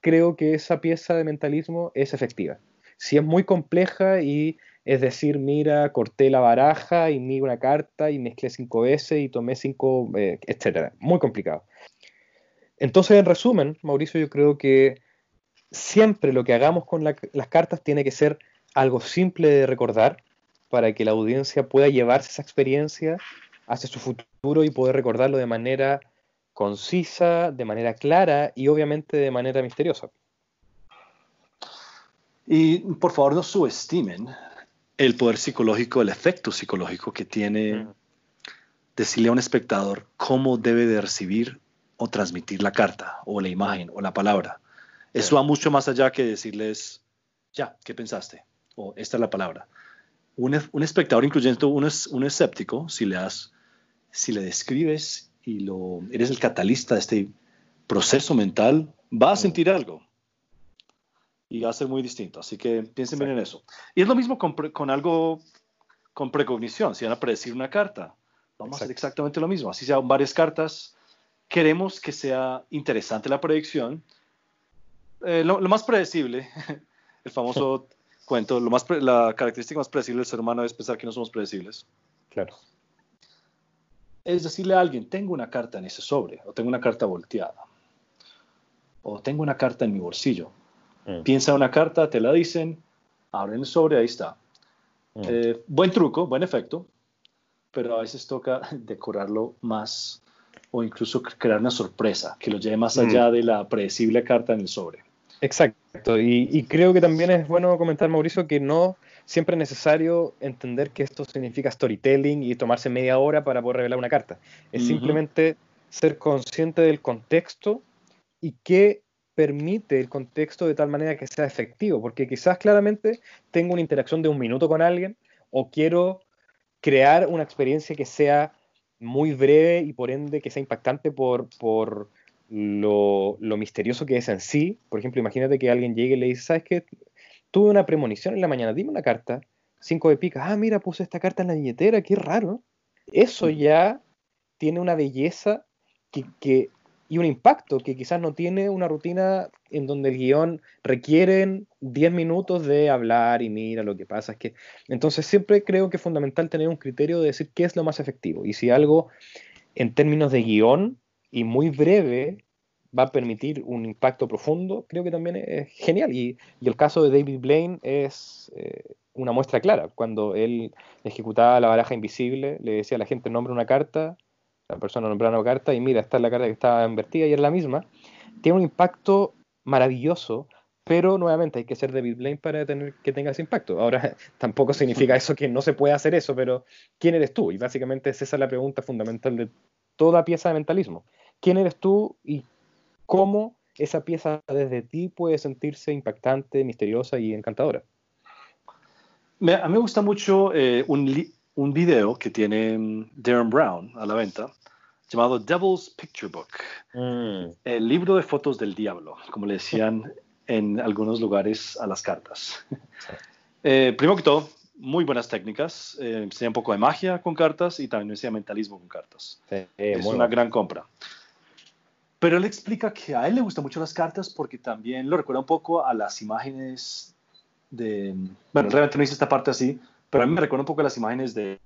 creo que esa pieza de mentalismo es efectiva si es muy compleja y es decir, mira, corté la baraja y mira una carta y mezclé cinco veces y tomé cinco, eh, etcétera. Muy complicado. Entonces, en resumen, Mauricio, yo creo que siempre lo que hagamos con las cartas tiene que ser algo simple de recordar para que la audiencia pueda llevarse esa experiencia hacia su futuro y poder recordarlo de manera concisa, de manera clara y obviamente de manera misteriosa. Y por favor no subestimen el poder psicológico, el efecto psicológico que tiene decirle a un espectador cómo debe de recibir o transmitir la carta o la imagen o la palabra. Eso va mucho más allá que decirles, ya, ¿qué pensaste? O esta es la palabra. Un, espectador, incluyendo un, un escéptico, si le, das, si le describes y lo, eres el catalista de este proceso mental, va a sentir algo y va a ser muy distinto. Así que piensen bien en eso. Y es lo mismo con, con, algo, con precognición. Si van a predecir una carta, vamos a hacer exactamente lo mismo. Así sean varias cartas, queremos que sea interesante la predicción. Eh, lo, más predecible, el famoso cuento, lo más la característica más predecible del ser humano es pensar que no somos predecibles. Claro. Es decirle a alguien, tengo una carta en ese sobre, o tengo una carta volteada, o tengo una carta en mi bolsillo Mm. Piensa una carta, te la dicen, abren el sobre, ahí está. Mm. Eh, buen truco, buen efecto, pero a veces toca decorarlo más o incluso crear una sorpresa que lo lleve más mm. allá de la predecible carta en el sobre. Exacto, y, creo que también es bueno comentar, Mauricio, que no siempre es necesario entender que esto significa storytelling y tomarse media hora para poder revelar una carta. Es simplemente ser consciente del contexto y qué permite el contexto de tal manera que sea efectivo, porque quizás claramente tengo una interacción de un minuto con alguien o quiero crear una experiencia que sea muy breve y por ende que sea impactante por, por lo, misterioso que es en sí. Por ejemplo, imagínate que alguien llegue y le dice, ¿sabes qué? Tuve una premonición en la mañana, dime una carta, cinco de picas, ah, mira, puse esta carta en la billetera, qué raro. Eso ya tiene una belleza que, que y un impacto que quizás no tiene una rutina en donde el guion requieren 10 minutos de hablar y mira lo que pasa. Es que, entonces siempre creo que es fundamental tener un criterio de decir qué es lo más efectivo. Y si algo en términos de guion y muy breve va a permitir un impacto profundo, creo que también es genial. Y, y el caso de David Blaine es eh, una muestra clara. Cuando él ejecutaba la baraja invisible, le decía a la gente, nombra una carta, la persona nombra una carta y mira, esta es la carta que estaba invertida y es la misma, tiene un impacto maravilloso, pero nuevamente hay que ser David Blaine para tener que tenga ese impacto. Ahora, tampoco significa eso que no se puede hacer eso, pero ¿quién eres tú? Y básicamente es esa la pregunta fundamental de toda pieza de mentalismo. ¿Quién eres tú y cómo esa pieza desde ti puede sentirse impactante, misteriosa y encantadora? a mí me gusta mucho eh, un, un video que tiene mm, Darren Brown a la venta llamado Devil's Picture Book, mm. el libro de fotos del diablo, como le decían en algunos lugares a las cartas. Eh, primero que todo, muy buenas técnicas, eh, enseña un poco de magia con cartas y también enseña mentalismo con cartas. es una gran compra. Pero él explica que a él le gustan mucho las cartas porque también lo recuerda un poco a las imágenes de... Bueno, realmente no hice esta parte así, pero a mí me recuerda un poco las imágenes de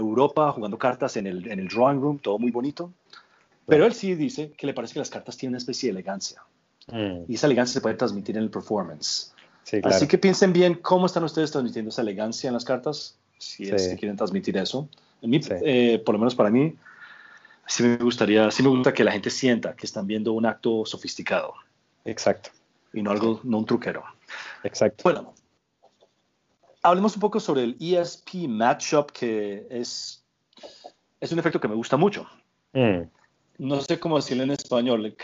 Europa jugando cartas en el, en el drawing room, todo muy bonito. Pero él sí dice que le parece que las cartas tienen una especie de elegancia. Mm. Y esa elegancia se puede transmitir en el performance. Así que piensen bien cómo están ustedes transmitiendo esa elegancia en las cartas, si es que quieren transmitir eso. Eh, por lo menos para mí, sí me gustaría, sí me gusta que la gente sienta que están viendo un acto sofisticado. Exacto. Y no algo, no un truquero. Exacto. Bueno, hablemos un poco sobre el ESP Matchup, que es, es un efecto que me gusta mucho. Mm. No sé cómo decirlo en español,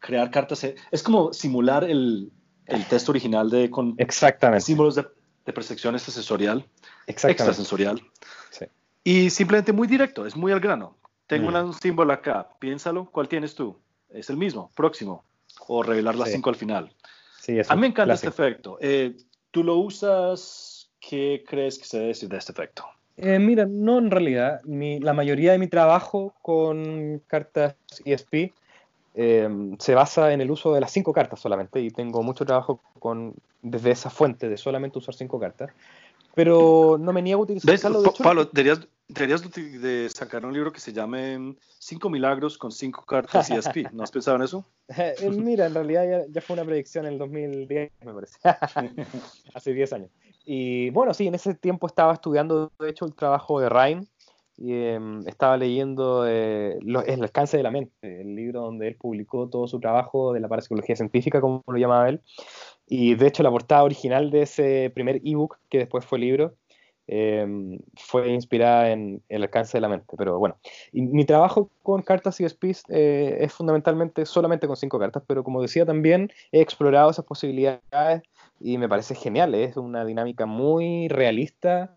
crear cartas, es como simular el, el texto original de con Exactamente. símbolos de, de percepción extrasensorial, extrasensorial. Sí. Y simplemente muy directo, es muy al grano. Tengo mm. un símbolo acá, piénsalo, ¿cuál tienes tú? Es el mismo, próximo, o revelar las cinco al final. Sí, A mí me encanta este efecto. Eh, ¿Tú lo usas ¿qué crees que se debe decir de este efecto? Eh, mira, no en realidad. la mayoría de mi trabajo con cartas ESP eh, se basa en el uso de las cinco cartas solamente y tengo mucho trabajo con, desde esa fuente de solamente usar cinco cartas. Pero no me niego a utilizarlo. De Pablo, deberías, deberías de sacar un libro que se llame Cinco Milagros con cinco cartas ESP. ¿No has pensado en eso? Eh, mira, en realidad ya, fue una predicción en el 2010, me parece. Hace 10 años. Y bueno, sí, en ese tiempo estaba estudiando, de hecho, el trabajo de Ryan. Y em, estaba leyendo eh, El alcance de la mente, el libro donde él publicó todo su trabajo de la parapsicología científica, como lo llamaba él. Y de hecho, la portada original de ese primer ebook, que después fue libro, Em, fue inspirada en el alcance de la mente. Pero bueno, mi trabajo con cartas y speeds eh, es fundamentalmente solamente con cinco cartas, pero como decía también, he explorado esas posibilidades y me parece genial. Es una dinámica muy realista,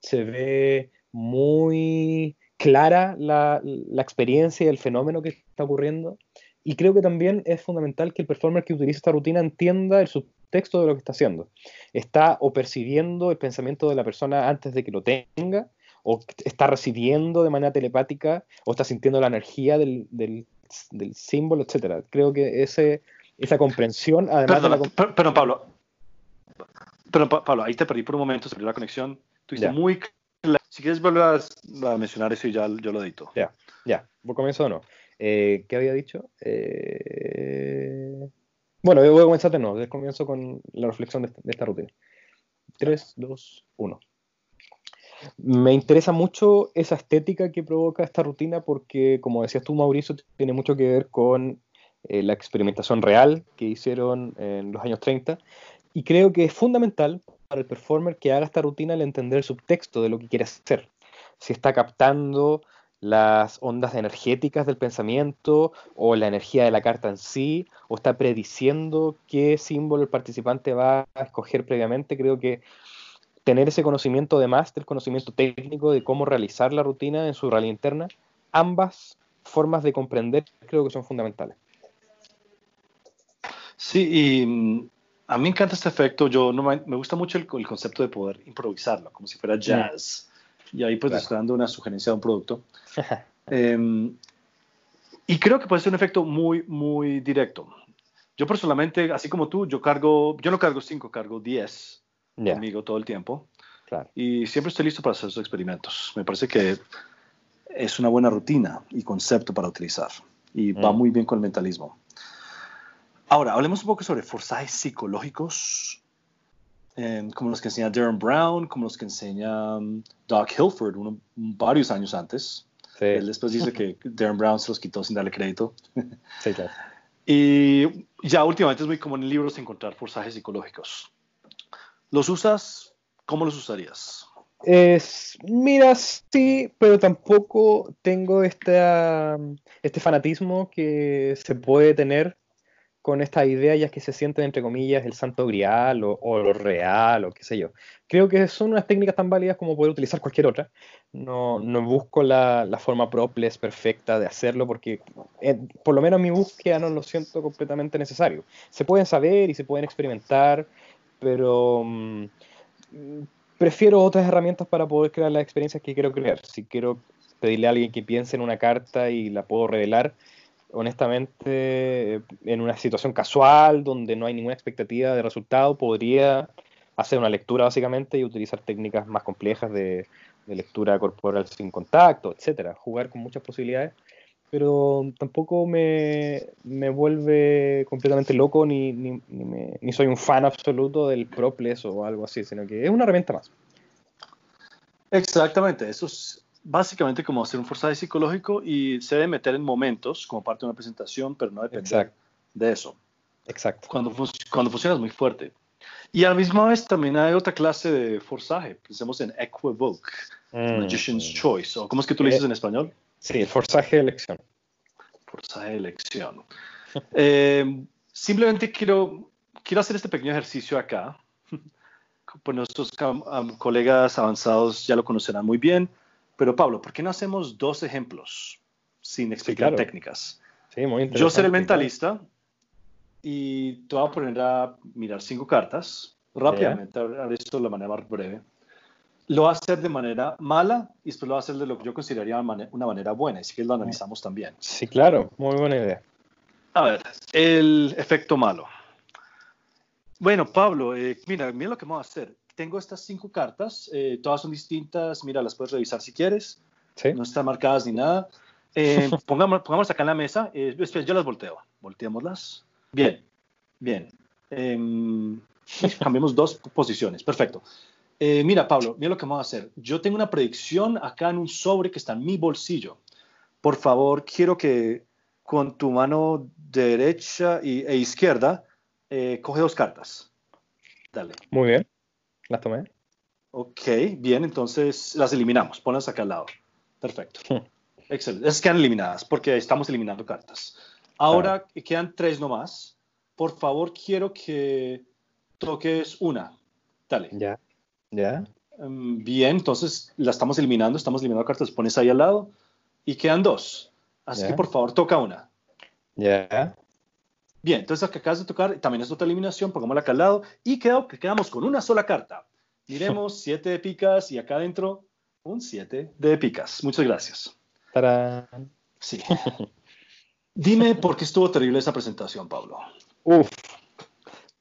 se ve muy clara la, la experiencia y el fenómeno que está ocurriendo. Y creo que también es fundamental que el performer que utiliza esta rutina entienda el texto de lo que está haciendo. Está o percibiendo el pensamiento de la persona antes de que lo tenga, o está recibiendo de manera telepática, o está sintiendo la energía del, del, símbolo, etcétera. Creo que ese, esa comprensión, además pero, Pablo, pero Pablo, ahí te perdí por un momento, se perdió la conexión. Dices muy Si quieres volver a, mencionar eso y ya yo lo edito. Ya, ya. ¿Por comienzo o no? Eh, ¿Qué había dicho? Eh... Bueno, yo voy a comenzar de nuevo. Comienzo con la reflexión de esta, rutina. 3, 2, 1. Me interesa mucho esa estética que provoca esta rutina porque, como decías tú, Mauricio, tiene mucho que ver con eh, la experimentación real que hicieron en los años 30 y creo que es fundamental para el performer que haga esta rutina el entender el subtexto de lo que quiere hacer. Si está captando las ondas energéticas del pensamiento o la energía de la carta en sí, o está prediciendo qué símbolo el participante va a escoger previamente. Creo que tener ese conocimiento además del conocimiento técnico de cómo realizar la rutina en su realidad interna, ambas formas de comprender creo que son fundamentales. Sí, y mm, a mí me encanta este efecto. Yo no me, gusta mucho el, concepto de poder improvisarlo, como si fuera jazz. Y ahí pues estoy dando una sugerencia de un producto. Em, y creo que puede ser un efecto muy, muy directo. Yo personalmente, así como tú, yo cargo, yo no cargo 5, cargo 10 conmigo todo el tiempo. Y siempre estoy listo para hacer esos experimentos. Me parece que es una buena rutina y concepto para utilizar. Y va mm. muy bien con el mentalismo. Ahora, hablemos un poco sobre forzajes psicológicos como los que enseña Darren Brown, como los que enseña um, Doc Hilford varios años antes. Él después dice que Darren Brown se los quitó sin darle crédito. Sí, claro. y ya últimamente es muy común en libros encontrar forzajes psicológicos. ¿Los usas? ¿Cómo los usarías? Es, mira, sí, pero tampoco tengo este, este fanatismo que se puede tener con esta idea ya que se sienten, entre comillas, el santo grial o, lo real o qué sé yo. Creo que son unas técnicas tan válidas como poder utilizar cualquier otra. No, no busco la, la, forma proples perfecta de hacerlo porque eh, por lo menos mi búsqueda no lo siento completamente necesario. Se pueden saber y se pueden experimentar, pero mm, prefiero otras herramientas para poder crear las experiencias que quiero crear. Si quiero pedirle a alguien que piense en una carta y la puedo revelar, honestamente, en una situación casual, donde no hay ninguna expectativa de resultado, podría hacer una lectura básicamente y utilizar técnicas más complejas de, lectura corporal sin contacto, etcétera. Jugar con muchas posibilidades, pero tampoco me, vuelve completamente loco ni, ni, ni, soy un fan absoluto del proples o algo así, sino que es una herramienta más. Exactamente, eso es básicamente como hacer un forzaje psicológico y se debe meter en momentos como parte de una presentación, pero no depende de eso. Exacto. Cuando, cuando funciona es muy fuerte. Y a la misma vez también hay otra clase de forzaje. Pensemos en Equivoke, mm. Magician's Choice, o ¿cómo es que tú le dices en español? Sí, forzaje de elección. Forzaje de elección. Eh, simplemente quiero, quiero hacer este pequeño ejercicio acá. Pues nuestros colegas avanzados ya lo conocerán muy bien pero Pablo, ¿por qué no hacemos dos ejemplos sin explicar técnicas? Sí, muy Yo seré el mentalista y te voy a poner a mirar cinco cartas rápidamente, haré esto de la manera más breve. Lo va a hacer de manera mala y después lo va a hacer de lo que yo consideraría una manera buena, así que lo analizamos también. Sí, claro, muy buena idea. A ver, el efecto malo. Bueno, Pablo, eh, mira, mira lo que vamos a hacer. Tengo estas cinco cartas, eh, todas son distintas, mira, las puedes revisar si quieres, Sí. no están marcadas ni nada. Eh, pongamos, pongamos acá en la mesa, eh, yo las volteo, volteémoslas. Bien, bien. Em, cambiemos dos posiciones, perfecto. Eh, mira, Pablo, mira lo que vamos a hacer. Yo tengo una predicción acá en un sobre que está en mi bolsillo. Por favor, quiero que con tu mano derecha y, e izquierda coge dos cartas. Dale. Muy bien. Las tomé. Ok, bien, entonces las eliminamos. Ponlas acá al lado. Perfecto. Excelente. Esas quedan eliminadas porque estamos eliminando cartas. Ahora quedan tres nomás. Por favor, quiero que toques una. Dale. Ya. Ya. Mm, Bien, entonces la estamos eliminando, estamos eliminando cartas, pones ahí al lado y quedan dos. Así que por favor toca una. Ya. Bien, entonces que acabas de tocar también es otra eliminación, pongámosla acá al lado y quedó que quedamos con una sola carta. Miremos, siete de picas y acá adentro un siete de picas. Muchas gracias. Tarán. Sí. Dime por qué estuvo terrible esa presentación, Pablo. Uf.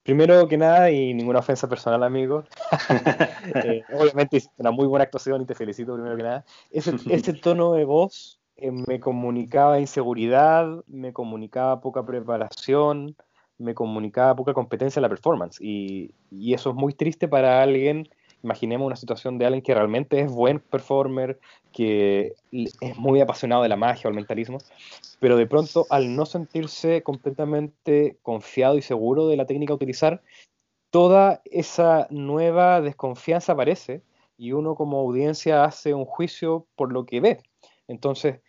Primero que nada, y ninguna ofensa personal, amigo. Eh, obviamente hiciste una muy buena actuación y te felicito primero que nada. Ese, ese tono de voz eh, me comunicaba inseguridad, me comunicaba poca preparación, me comunicaba poca competencia en la performance. Y, y eso es muy triste para alguien. Imaginemos una situación de alguien que realmente es buen performer, que es muy apasionado de la magia o el mentalismo, pero de pronto al no sentirse completamente confiado y seguro de la técnica a utilizar, toda esa nueva desconfianza aparece y uno como audiencia hace un juicio por lo que ve. Entonces,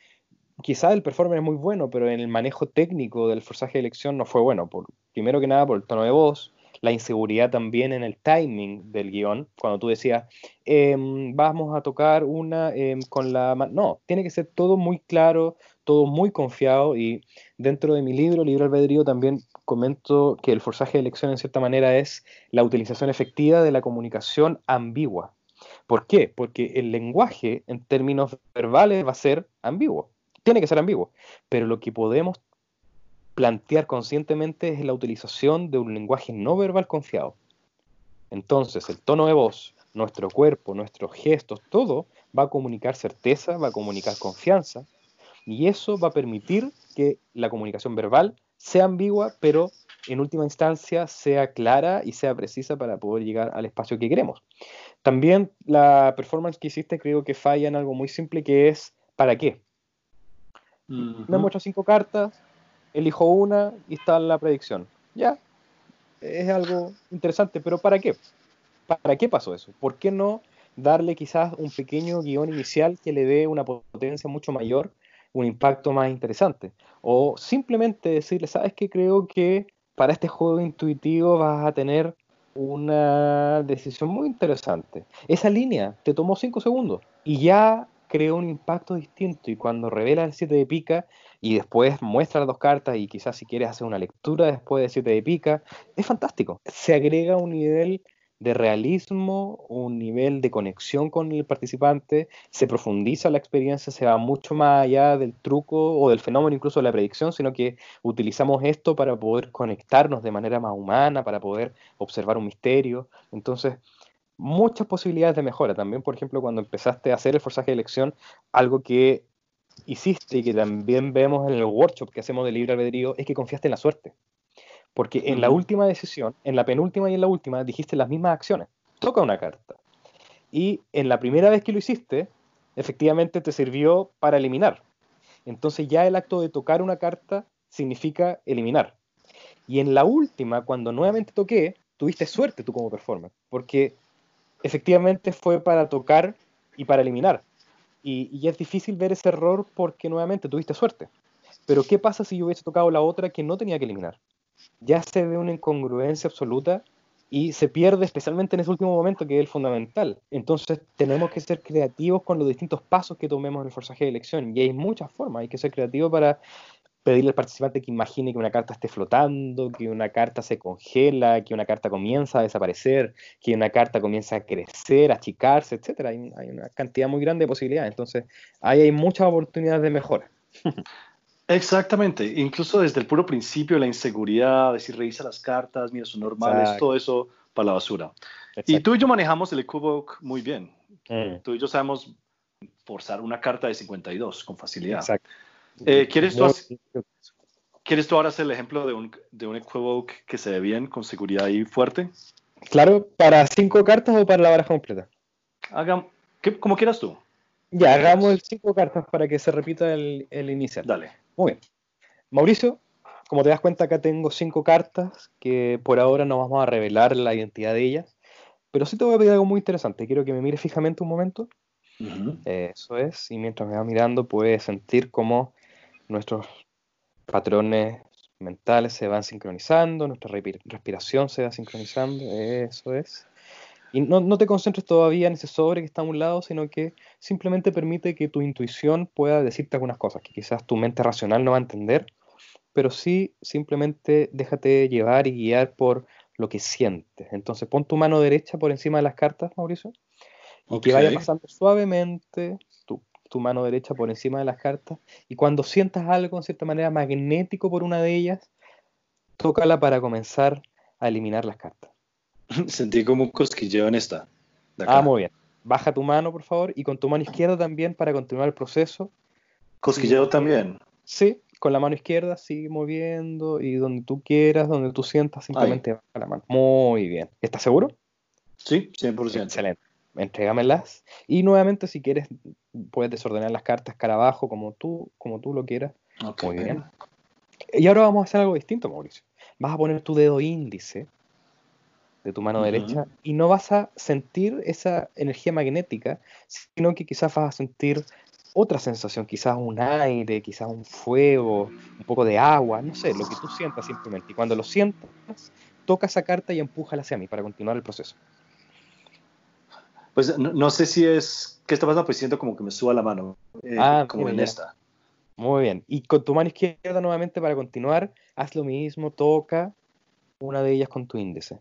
quizá el performer es muy bueno, pero en el manejo técnico del forzaje de elección no fue bueno. Por, primero que nada por el tono de voz, la inseguridad también en el timing del guion, cuando tú decías, em, vamos a tocar una em, con la... ma-". No, tiene que ser todo muy claro, todo muy confiado y dentro de mi libro, Libro Albedrío, también comento que el forzaje de elección en cierta manera es la utilización efectiva de la comunicación ambigua. ¿Por qué? Porque el lenguaje en términos verbales va a ser ambiguo, tiene que ser ambiguo, pero lo que podemos plantear conscientemente es la utilización de un lenguaje no verbal confiado. Entonces, el tono de voz, nuestro cuerpo, nuestros gestos, todo va a comunicar certeza, va a comunicar confianza, y eso va a permitir que la comunicación verbal sea ambigua, pero en última instancia sea clara y sea precisa para poder llegar al espacio que queremos. También la performance que hiciste creo que falla en algo muy simple que es ¿para qué? Me muestro cinco cartas, elijo una y está la predicción. Ya, es algo interesante, pero ¿para qué? ¿Para qué pasó eso? ¿Por qué no darle quizás un pequeño guion inicial que le dé una potencia mucho mayor, un impacto más interesante? O simplemente decirle, ¿sabes qué? Creo que para este juego intuitivo vas a tener una decisión muy interesante. Esa línea te tomó 5 segundos y ya creó un impacto distinto y cuando revela el 7 de pica y después muestra las dos cartas y quizás si quieres hacer una lectura después de 7 de pica, es fantástico. Se agrega un nivel de realismo, un nivel de conexión con el participante, se profundiza la experiencia, se va mucho más allá del truco o del fenómeno incluso de la predicción, sino que utilizamos esto para poder conectarnos de manera más humana, para poder observar un misterio. Entonces, muchas posibilidades de mejora. También, por ejemplo, cuando empezaste a hacer el forzaje de elección, algo que hiciste y que también vemos en el workshop que hacemos de libre albedrío, es que confiaste en la suerte. Porque en la última decisión, en la penúltima y en la última, dijiste las mismas acciones. Toca una carta. Y en la primera vez que lo hiciste, efectivamente te sirvió para eliminar. Entonces ya el acto de tocar una carta significa eliminar. Y en la última, cuando nuevamente toqué, tuviste suerte tú como performer, porque efectivamente fue para tocar y para eliminar. Y, y es difícil ver ese error porque nuevamente tuviste suerte. Pero ¿qué pasa si yo hubiese tocado la otra que no tenía que eliminar? Ya se ve una incongruencia absoluta y se pierde especialmente en ese último momento que es el fundamental. Entonces tenemos que ser creativos con los distintos pasos que tomemos en el forzaje de elección y hay muchas formas, hay que ser creativo para pedirle al participante que imagine que una carta esté flotando, que una carta se congela, que una carta comienza a desaparecer, que una carta comienza a crecer, a achicarse, etc. Hay, hay una cantidad muy grande de posibilidades. Entonces, ahí hay muchas oportunidades de mejora. Exactamente, incluso desde el puro principio, la inseguridad, decir revisa las cartas, mira, son normales, todo eso para la basura. Y tú y yo manejamos el EcoBook muy bien. Mm. Tú y yo sabemos forzar una carta de 52 con facilidad. Exacto. Eh, ¿quieres, tú ¿Quieres tú ahora hacer el ejemplo de un, de un EcoBook que se ve bien, con seguridad y fuerte? Claro, ¿para cinco cartas o para la baraja completa? Haga, como quieras tú. Ya, hagamos el cinco cartas para que se repita el, el inicial. Dale. Muy bien. Mauricio, como te das cuenta, acá tengo cinco cartas que por ahora no vamos a revelar la identidad de ellas, pero sí te voy a pedir algo muy interesante. Quiero que me mires fijamente un momento. Eso es, y mientras me va mirando puedes sentir cómo nuestros patrones mentales se van sincronizando, nuestra respiración se va sincronizando, eso es. Y no, no, te concentres todavía en ese sobre que está a un lado, sino que simplemente permite que tu intuición pueda decirte algunas cosas que quizás tu mente racional no va a entender, pero sí simplemente déjate llevar y guiar por lo que sientes. Entonces pon tu mano derecha por encima de las cartas, Mauricio, y que vaya pasando suavemente tu, tu, mano derecha por encima de las cartas, y cuando sientas algo en cierta manera magnético por una de ellas, tócala para comenzar a eliminar las cartas. Sentí como un cosquilleo en esta. Ah, muy bien. Baja tu mano, por favor, y con tu mano izquierda también para continuar el proceso. ¿Cosquilleo también? Sí, con la mano izquierda sigue moviendo y donde tú quieras, donde tú sientas, simplemente baja la mano. Muy bien. ¿Estás seguro? Sí, 100%. Excelente. Entrégamelas. Y nuevamente, si quieres, puedes desordenar las cartas cara abajo como tú, como tú lo quieras. Muy bien. Y ahora vamos a hacer algo distinto, Mauricio. Vas a poner tu dedo índice de tu mano derecha y no vas a sentir esa energía magnética, sino que quizás vas a sentir otra sensación, quizás un aire, quizás un fuego, un poco de agua, no sé, lo que tú sientas simplemente. Y cuando lo sientas, toca esa carta y empújala hacia mí para continuar el proceso. Pues no, sé si es, ¿qué está pasando? Pues siento como que me suba la mano, eh, ah, como en esta. Muy bien. Y con tu mano izquierda nuevamente para continuar, haz lo mismo, toca una de ellas con tu índice.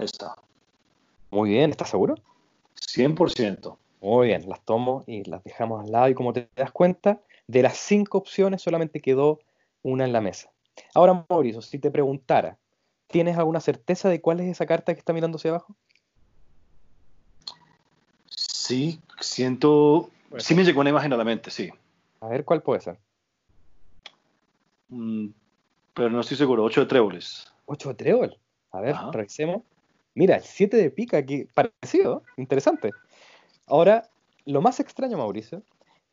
Está. Muy bien, ¿estás seguro? 100%. Muy bien, las tomo y las dejamos al lado y como te das cuenta, de las cinco opciones solamente quedó una en la mesa. Ahora, Mauricio, si te preguntara, ¿tienes alguna certeza de cuál es esa carta que está mirando hacia abajo? Sí, siento... sí me llegó una imagen a la mente, sí. A ver, ¿cuál puede ser? Mm, pero no estoy seguro, ocho de tréboles. ¿Ocho de trébol? A ver, revisemos. Mira, el 7 de pica, aquí, parecido, interesante. Ahora, lo más extraño, Mauricio,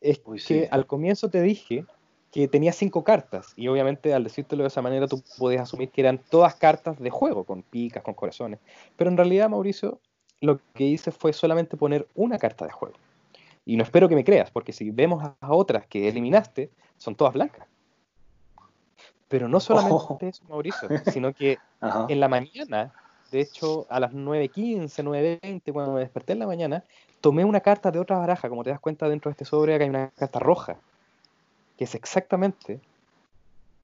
es que al comienzo te dije que tenía cinco cartas, y obviamente al decírtelo de esa manera tú podías asumir que eran todas cartas de juego, con picas, con corazones. Pero en realidad, Mauricio, lo que hice fue solamente poner una carta de juego. Y no espero que me creas, porque si vemos a otras que eliminaste, son todas blancas. Pero no solamente oh. eso, Mauricio, sino que en la mañana, de hecho, a las 9.15, 9.20, cuando me desperté en la mañana, tomé una carta de otra baraja. Como te das cuenta, dentro de este sobre acá hay una carta roja, que es exactamente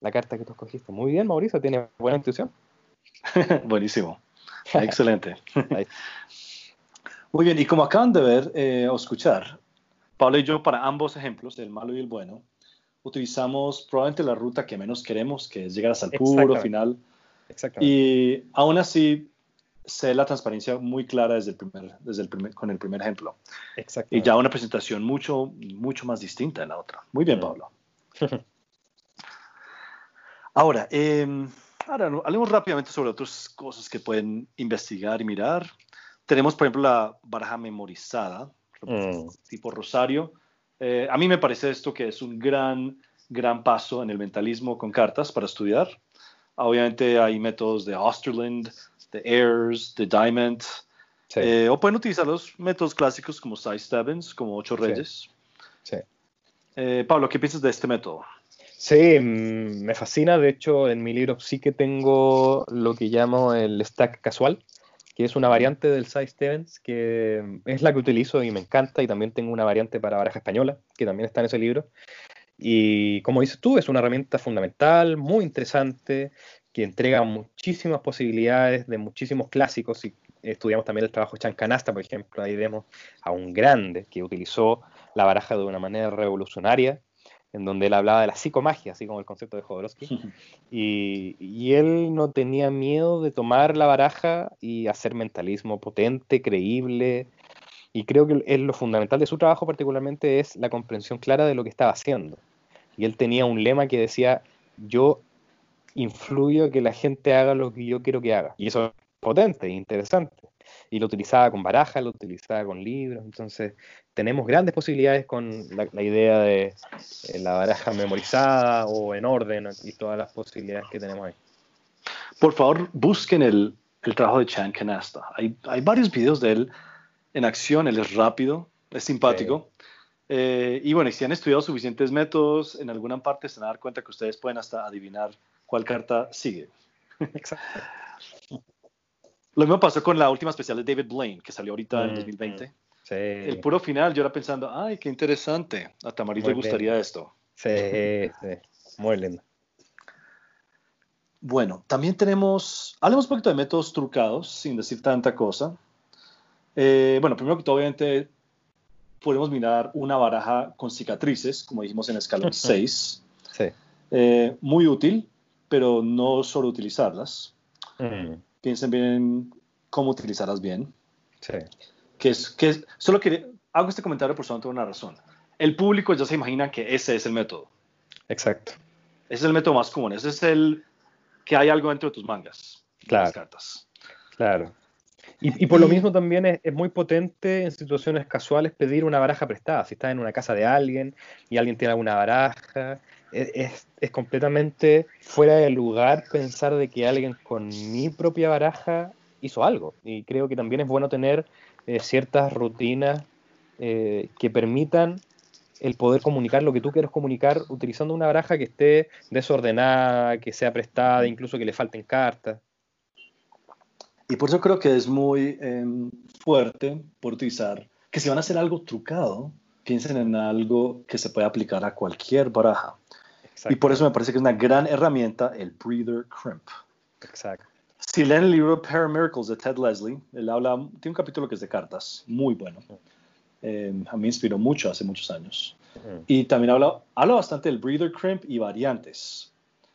la carta que tú escogiste. Muy bien, Mauricio, tiene buena intuición. Buenísimo. Excelente. Muy bien, y como acaban de ver eh, o escuchar, Pablo y yo, para ambos ejemplos, el malo y el bueno, utilizamos probablemente la ruta que menos queremos, que es llegar hasta el puro final. Y aún así, sé la transparencia muy clara desde el primer, desde el primer, con el primer ejemplo. Y ya una presentación mucho, mucho más distinta en la otra. Muy bien, Pablo. ahora, eh, ahora, hablemos rápidamente sobre otras cosas que pueden investigar y mirar. Tenemos, por ejemplo, la baraja memorizada, mm. tipo Rosario, eh, a mí me parece esto que es un gran, gran paso en el mentalismo con cartas para estudiar. Obviamente hay métodos de Osterland, de Ayers, de Diamond, eh, o pueden utilizar los métodos clásicos como Size Stebbins, como Ocho Reyes. Sí. Eh, Pablo, ¿qué piensas de este método? Sí, mm, me fascina. De hecho, en mi libro sí que tengo lo que llamo el stack casual, que es una variante del Size Stevens, que es la que utilizo y me encanta, y también tengo una variante para baraja española, que también está en ese libro. Y como dices tú, es una herramienta fundamental, muy interesante, que entrega muchísimas posibilidades de muchísimos clásicos. Y estudiamos también el trabajo de Chancanasta, por ejemplo, ahí vemos a un grande que utilizó la baraja de una manera revolucionaria en donde él hablaba de la psicomagia, así como el concepto de Jodorowsky, y, y, él no tenía miedo de tomar la baraja y hacer mentalismo potente, creíble, y creo que es lo fundamental de su trabajo particularmente es la comprensión clara de lo que estaba haciendo. Y él tenía un lema que decía, yo influyo a que la gente haga lo que yo quiero que haga. Y eso es potente, interesante y lo utilizaba con baraja, lo utilizaba con libros, entonces tenemos grandes posibilidades con la, idea de eh, la baraja memorizada o en orden y todas las posibilidades que tenemos ahí. Por favor, busquen el, el trabajo de Chan Canasta. Hay, hay, varios videos de él en acción, él es rápido, es simpático. Eh, y bueno, si han estudiado suficientes métodos, en alguna parte se van a dar cuenta que ustedes pueden hasta adivinar cuál carta sigue. Exacto. Lo mismo pasó con la última especial de David Blaine, que salió ahorita en 2020. Mm, mm. Sí. El puro final, yo era pensando, ay, qué interesante. A Tamarit le gustaría esto. Sí, sí, muy lindo. Bueno, también tenemos, hablemos un poquito de métodos trucados, sin decir tanta cosa. Eh, bueno, primero que todo, obviamente, podemos mirar una baraja con cicatrices, como dijimos en escalón 6. Sí. Eh, muy útil, pero no solo utilizarlas. Mm piensen bien cómo utilizarlas bien. Sí. Que es, que solo que hago este comentario por solo una razón. El público ya se imagina que ese es el método. Exacto. Ese es el método más común. Ese es el que hay algo dentro de tus mangas. Claro. Las cartas. Claro. Y, por lo mismo también es, muy potente en situaciones casuales pedir una baraja prestada. Si estás en una casa de alguien y alguien tiene alguna baraja es, completamente fuera de lugar pensar de que alguien con mi propia baraja hizo algo. Y creo que también es bueno tener eh, ciertas rutinas eh, que permitan el poder comunicar lo que tú quieres comunicar utilizando una baraja que esté desordenada, que sea prestada, incluso que le falten cartas. Y por eso creo que es muy em, fuerte por utilizar que si van a hacer algo trucado, piensen en algo que se puede aplicar a cualquier baraja. Y por eso me parece que es una gran herramienta el Breather Crimp. Exacto. Si leen el libro Paramiracles de Ted Leslie, él habla, tiene un capítulo que es de cartas, muy bueno. Eh, a mí me inspiró mucho hace muchos años. Y también habla, habla bastante del Breather Crimp y variantes.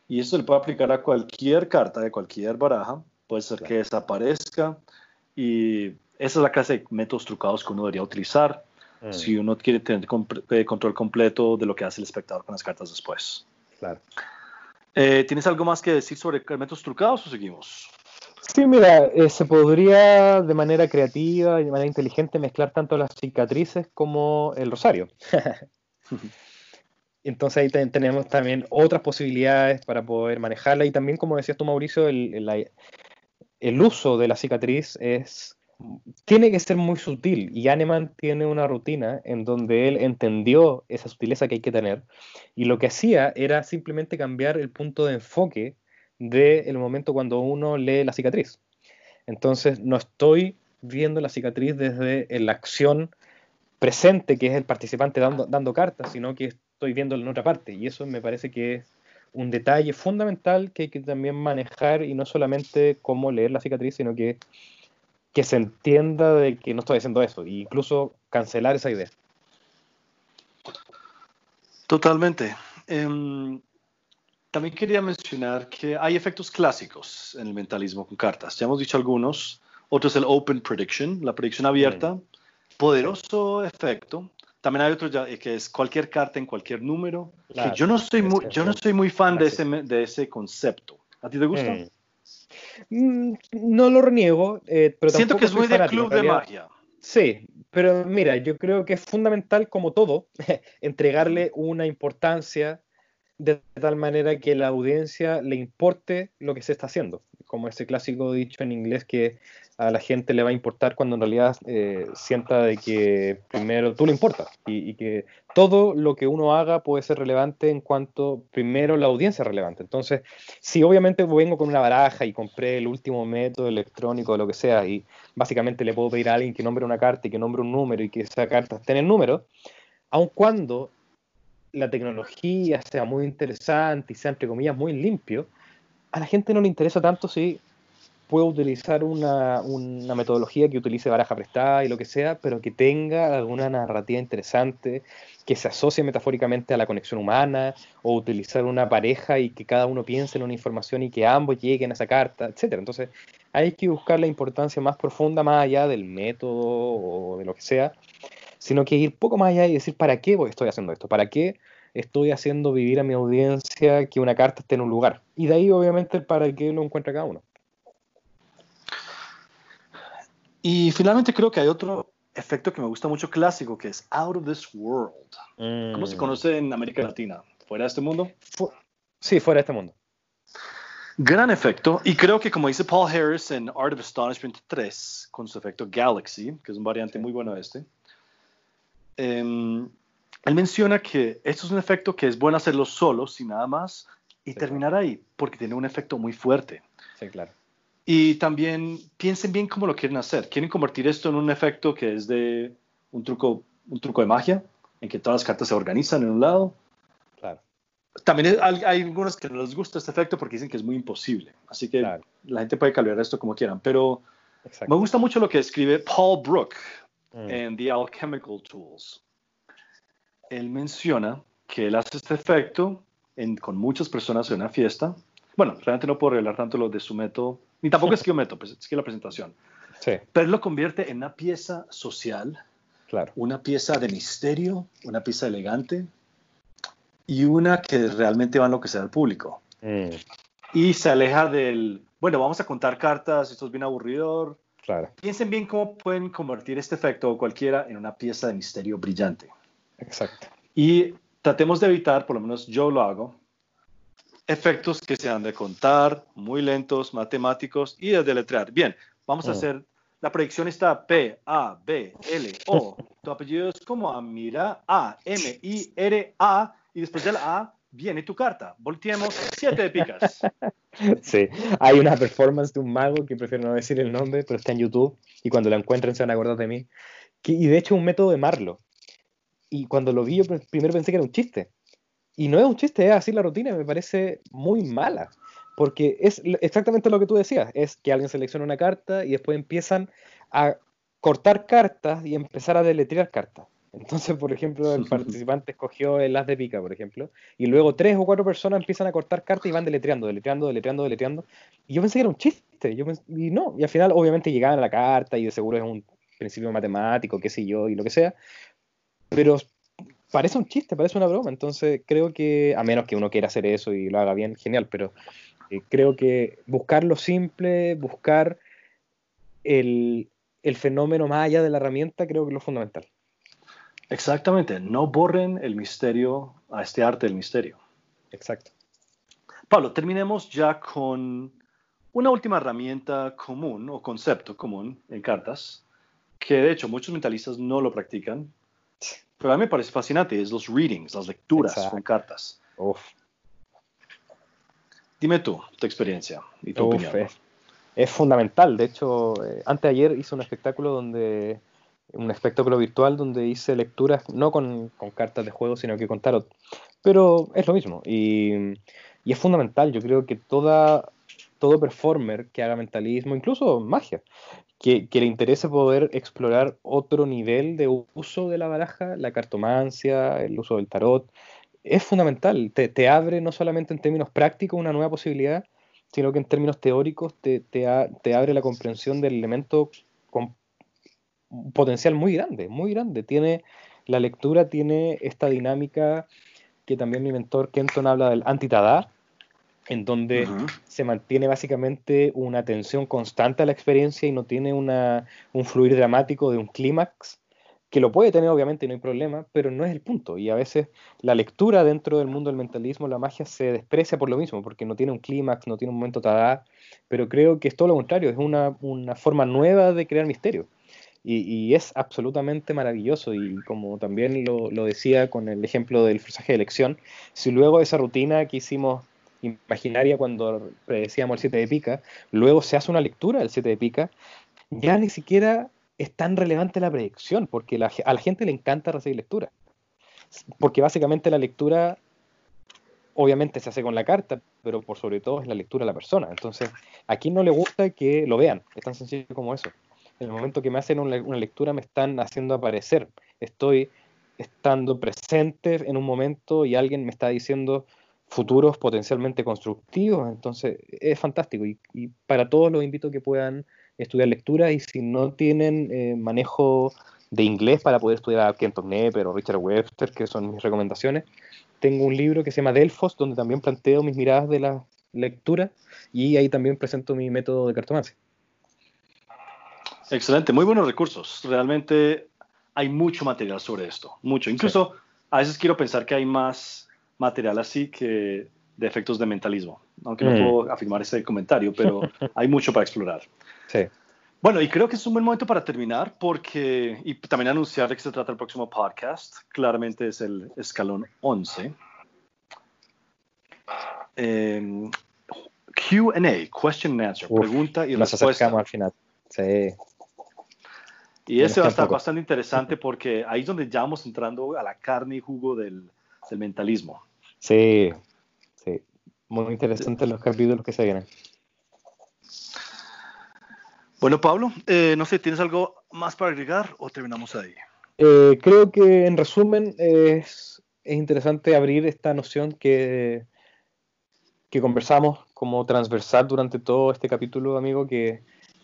Y eso se le puede aplicar a cualquier carta de cualquier baraja. Puede ser que desaparezca. Y esa es la clase de métodos trucados que uno debería utilizar si uno quiere tener eh, control completo de lo que hace el espectador con las cartas después. Claro. Eh, ¿Tienes algo más que decir sobre métodos trucados o seguimos? Sí, mira, eh, se podría de manera creativa y de manera inteligente mezclar tanto las cicatrices como el rosario. Entonces ahí tenemos también otras posibilidades para poder manejarla y también, como decías tú, Mauricio, el, el uso de la cicatriz es tiene que ser muy sutil y Aneman tiene una rutina en donde él entendió esa sutileza que hay que tener y lo que hacía era simplemente cambiar el punto de enfoque del momento cuando uno lee la cicatriz. Entonces no estoy viendo la cicatriz desde la acción presente, que es el participante dando, dando cartas, sino que estoy viéndolo en otra parte y eso me parece que es un detalle fundamental que hay que también manejar y no solamente cómo leer la cicatriz, sino que que se entienda de que no estoy haciendo eso, e incluso cancelar esa idea. Totalmente. Em, también quería mencionar que hay efectos clásicos en el mentalismo con cartas. Ya hemos dicho algunos. Otro es el Open Prediction, la predicción abierta. Mm. Poderoso efecto. También hay otro que es cualquier carta en cualquier número. yo no soy muy, yo no soy muy fan de ese, de ese concepto. ¿A ti te gusta? Mm. Mm, no lo reniego, eh, pero Siento que es muy de club de magia. Sí, pero mira, yo creo que es fundamental, como todo, entregarle una importancia de tal manera que la audiencia le importe lo que se está haciendo. Como ese clásico dicho en inglés que a la gente le va a importar cuando en realidad eh, sienta de que primero tú le importas y, que todo lo que uno haga puede ser relevante en cuanto primero la audiencia es relevante. Entonces, si obviamente vengo con una baraja y compré el último método electrónico o lo que sea y básicamente le puedo pedir a alguien que nombre una carta y que nombre un número y que esa carta esté el número, aun cuando la tecnología sea muy interesante y sea entre comillas muy limpio, a la gente no le interesa tanto si puedo utilizar una, metodología que utilice baraja prestada y lo que sea, pero que tenga alguna narrativa interesante, que se asocie metafóricamente a la conexión humana, o utilizar una pareja y que cada uno piense en una información y que ambos lleguen a esa carta, etc. Entonces, hay que buscar la importancia más profunda, más allá del método o de lo que sea, sino que ir poco más allá y decir, ¿para qué estoy haciendo esto? ¿Para qué estoy haciendo vivir a mi audiencia que una carta esté en un lugar? Y de ahí, obviamente, para qué lo encuentra cada uno. Y finalmente creo que hay otro efecto que me gusta mucho clásico, que es Out of This World. ¿Cómo se mm. conoce en América Latina? ¿Fuera de este mundo? sí, fuera de este mundo. Gran efecto, y creo que como dice Paul Harris en Art of Astonishment 3, con su efecto Galaxy, que es un variante muy bueno de este, em, él menciona que esto es un efecto que es bueno hacerlo solo, sin nada más, y terminar ahí, porque tiene un efecto muy fuerte. Sí, claro. Y también piensen bien cómo lo quieren hacer. ¿Quieren convertir esto en un efecto que es de un truco, un truco de magia, en que todas las cartas se organizan en un lado? Claro. También hay, hay algunos que no les gusta este efecto porque dicen que es muy imposible. Así que la gente puede calibrar esto como quieran. Pero me gusta mucho lo que escribe Paul Brook mm. en The Alchemical Tools. Él menciona que él hace este efecto en, con muchas personas en una fiesta. Bueno, realmente no puedo revelar tanto lo de su método ni tampoco es que yo meto, pues, es que la presentación. Sí. Pero lo convierte en una pieza social, claro. una pieza de misterio, una pieza elegante y una que realmente va a enloquecer al público. Mm. Y se aleja del, bueno, vamos a contar cartas, esto es bien aburridor. Claro. Piensen bien cómo pueden convertir este efecto o cualquiera en una pieza de misterio brillante. Exacto. Y tratemos de evitar, por lo menos yo lo hago, efectos que se han de contar, muy lentos, matemáticos y de deletrear. Bien, vamos a mm. hacer, la predicción está P, A, B, L, O. Tu apellido es como Amira, A, M, I, R, A, y después de la A viene tu carta. Volteemos siete de picas. Sí, hay una performance de un mago que prefiero no decir el nombre, pero está en YouTube y cuando la encuentren se van a acordar de mí. y de hecho un método de Marlo. Y cuando lo vi yo primero pensé que era un chiste y no es un chiste, es así la rutina, me parece muy mala. Porque es exactamente lo que tú decías, es que alguien selecciona una carta y después empiezan a cortar cartas y empezar a deletrear cartas. Entonces, por ejemplo, el participante escogió el as de pica, por ejemplo, y luego tres o cuatro personas empiezan a cortar cartas y van deletreando, deletreando, deletreando, deletreando. Y yo pensé que era un chiste, yo y no, y al final obviamente llegaban a la carta y de seguro es un principio matemático, qué sé yo, y lo que sea, pero parece un chiste, parece una broma. Entonces creo que, a menos que uno quiera hacer eso y lo haga bien, genial, pero eh, creo que buscar lo simple, buscar el, fenómeno más allá de la herramienta, creo que es lo fundamental. Exactamente, no borren el misterio a este arte del misterio. Exacto. Pablo, terminemos ya con una última herramienta común o concepto común en cartas, que de hecho muchos mentalistas no lo practican, pero a mí me parece fascinante, es los readings, las lecturas con cartas. Dime tú, tu experiencia y tu opinión. Es, fundamental. De hecho, eh, antes de ayer hice un espectáculo donde un espectáculo virtual donde hice lecturas no con, cartas de juego, sino que con tarot. Pero es lo mismo. Y, y es fundamental. Yo creo que toda, todo performer que haga mentalismo, incluso magia, que, le interese poder explorar otro nivel de uso de la baraja, la cartomancia, el uso del tarot, es fundamental. Te, abre no solamente en términos prácticos una nueva posibilidad, sino que en términos teóricos te, te, abre la comprensión del elemento con potencial muy grande, muy grande. Tiene, la lectura tiene esta dinámica que también mi mentor Kenton habla del antitada, en donde se mantiene básicamente una atención constante a la experiencia y no tiene una, un fluir dramático de un clímax, que lo puede tener obviamente, no hay problema, pero no es el punto. Y a veces la lectura dentro del mundo del mentalismo, la magia, se desprecia por lo mismo, porque no tiene un clímax, no tiene un momento tada, pero creo que es todo lo contrario, es una, una forma nueva de crear misterio. Y, y, es absolutamente maravilloso. Y como también lo, lo decía con el ejemplo del forzaje de elección, si luego esa rutina que hicimos imaginaria cuando predecíamos el 7 de pica, luego se hace una lectura del 7 de pica, ya ni siquiera es tan relevante la predicción, porque a la gente le encanta recibir lectura. Porque básicamente la lectura obviamente se hace con la carta, pero por sobre todo es la lectura de la persona. Entonces, a quien no le gusta que lo vean, es tan sencillo como eso. En el momento que me hacen una, lectura me están haciendo aparecer, estoy estando presente en un momento y alguien me está diciendo futuros potencialmente constructivos, entonces es fantástico y, para todos los invito a que puedan estudiar lectura y si no tienen eh, manejo de inglés para poder estudiar a Kenton Nepper o Richard Webster, que son mis recomendaciones, tengo un libro que se llama Delfos, donde también planteo mis miradas de la lectura y ahí también presento mi método de cartomancia. Excelente, muy buenos recursos. Realmente hay mucho material sobre esto, mucho. Incluso a veces quiero pensar que hay más material así que de efectos de mentalismo, aunque no mm. puedo afirmar ese comentario, pero hay mucho para explorar. Sí. Bueno, y creo que es un buen momento para terminar porque, y también anunciar de qué se trata el próximo podcast, claramente es el escalón 11. Eh, QA, question and answer, pregunta y nos respuesta. Nos al final. Sí. Y ese va a estar bastante interesante porque ahí es donde ya vamos entrando a la carne y jugo del, del mentalismo. Sí, sí. Muy interesantes los capítulos que se vienen. Bueno, Pablo, eh, no sé, ¿tienes algo más para agregar o terminamos ahí? Eh, creo que en resumen es, interesante abrir esta noción que, que conversamos como transversal durante todo este capítulo, amigo, que,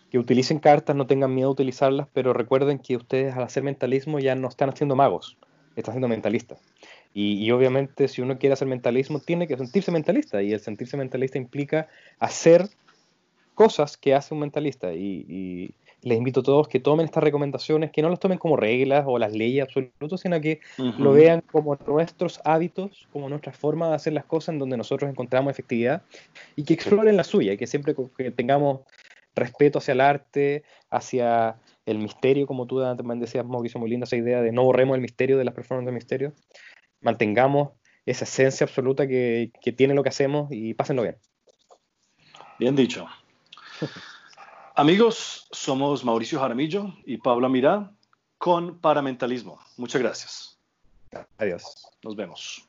que utilicen cartas, no tengan miedo a utilizarlas, pero recuerden que ustedes al hacer mentalismo ya no están haciendo magos, están siendo mentalistas. Y, y, obviamente si uno quiere hacer mentalismo, tiene que sentirse mentalista, y el sentirse mentalista implica hacer cosas que hace un mentalista. Y, les invito a todos que tomen estas recomendaciones, que no las tomen como reglas o las leyes absolutas, sino que lo vean como nuestros hábitos, como nuestra forma de hacer las cosas en donde nosotros encontramos efectividad y que exploren la suya y que siempre que tengamos respeto hacia el arte, hacia el misterio, como tú también decías, Mauricio, muy linda esa idea de no borremos el misterio de las performances de misterio, mantengamos esa esencia absoluta que, que tiene lo que hacemos y pásenlo bien. Bien dicho. Amigos, somos Mauricio Jaramillo y Pablo Mirá con Paramentalismo. Muchas gracias. Adiós. Nos vemos.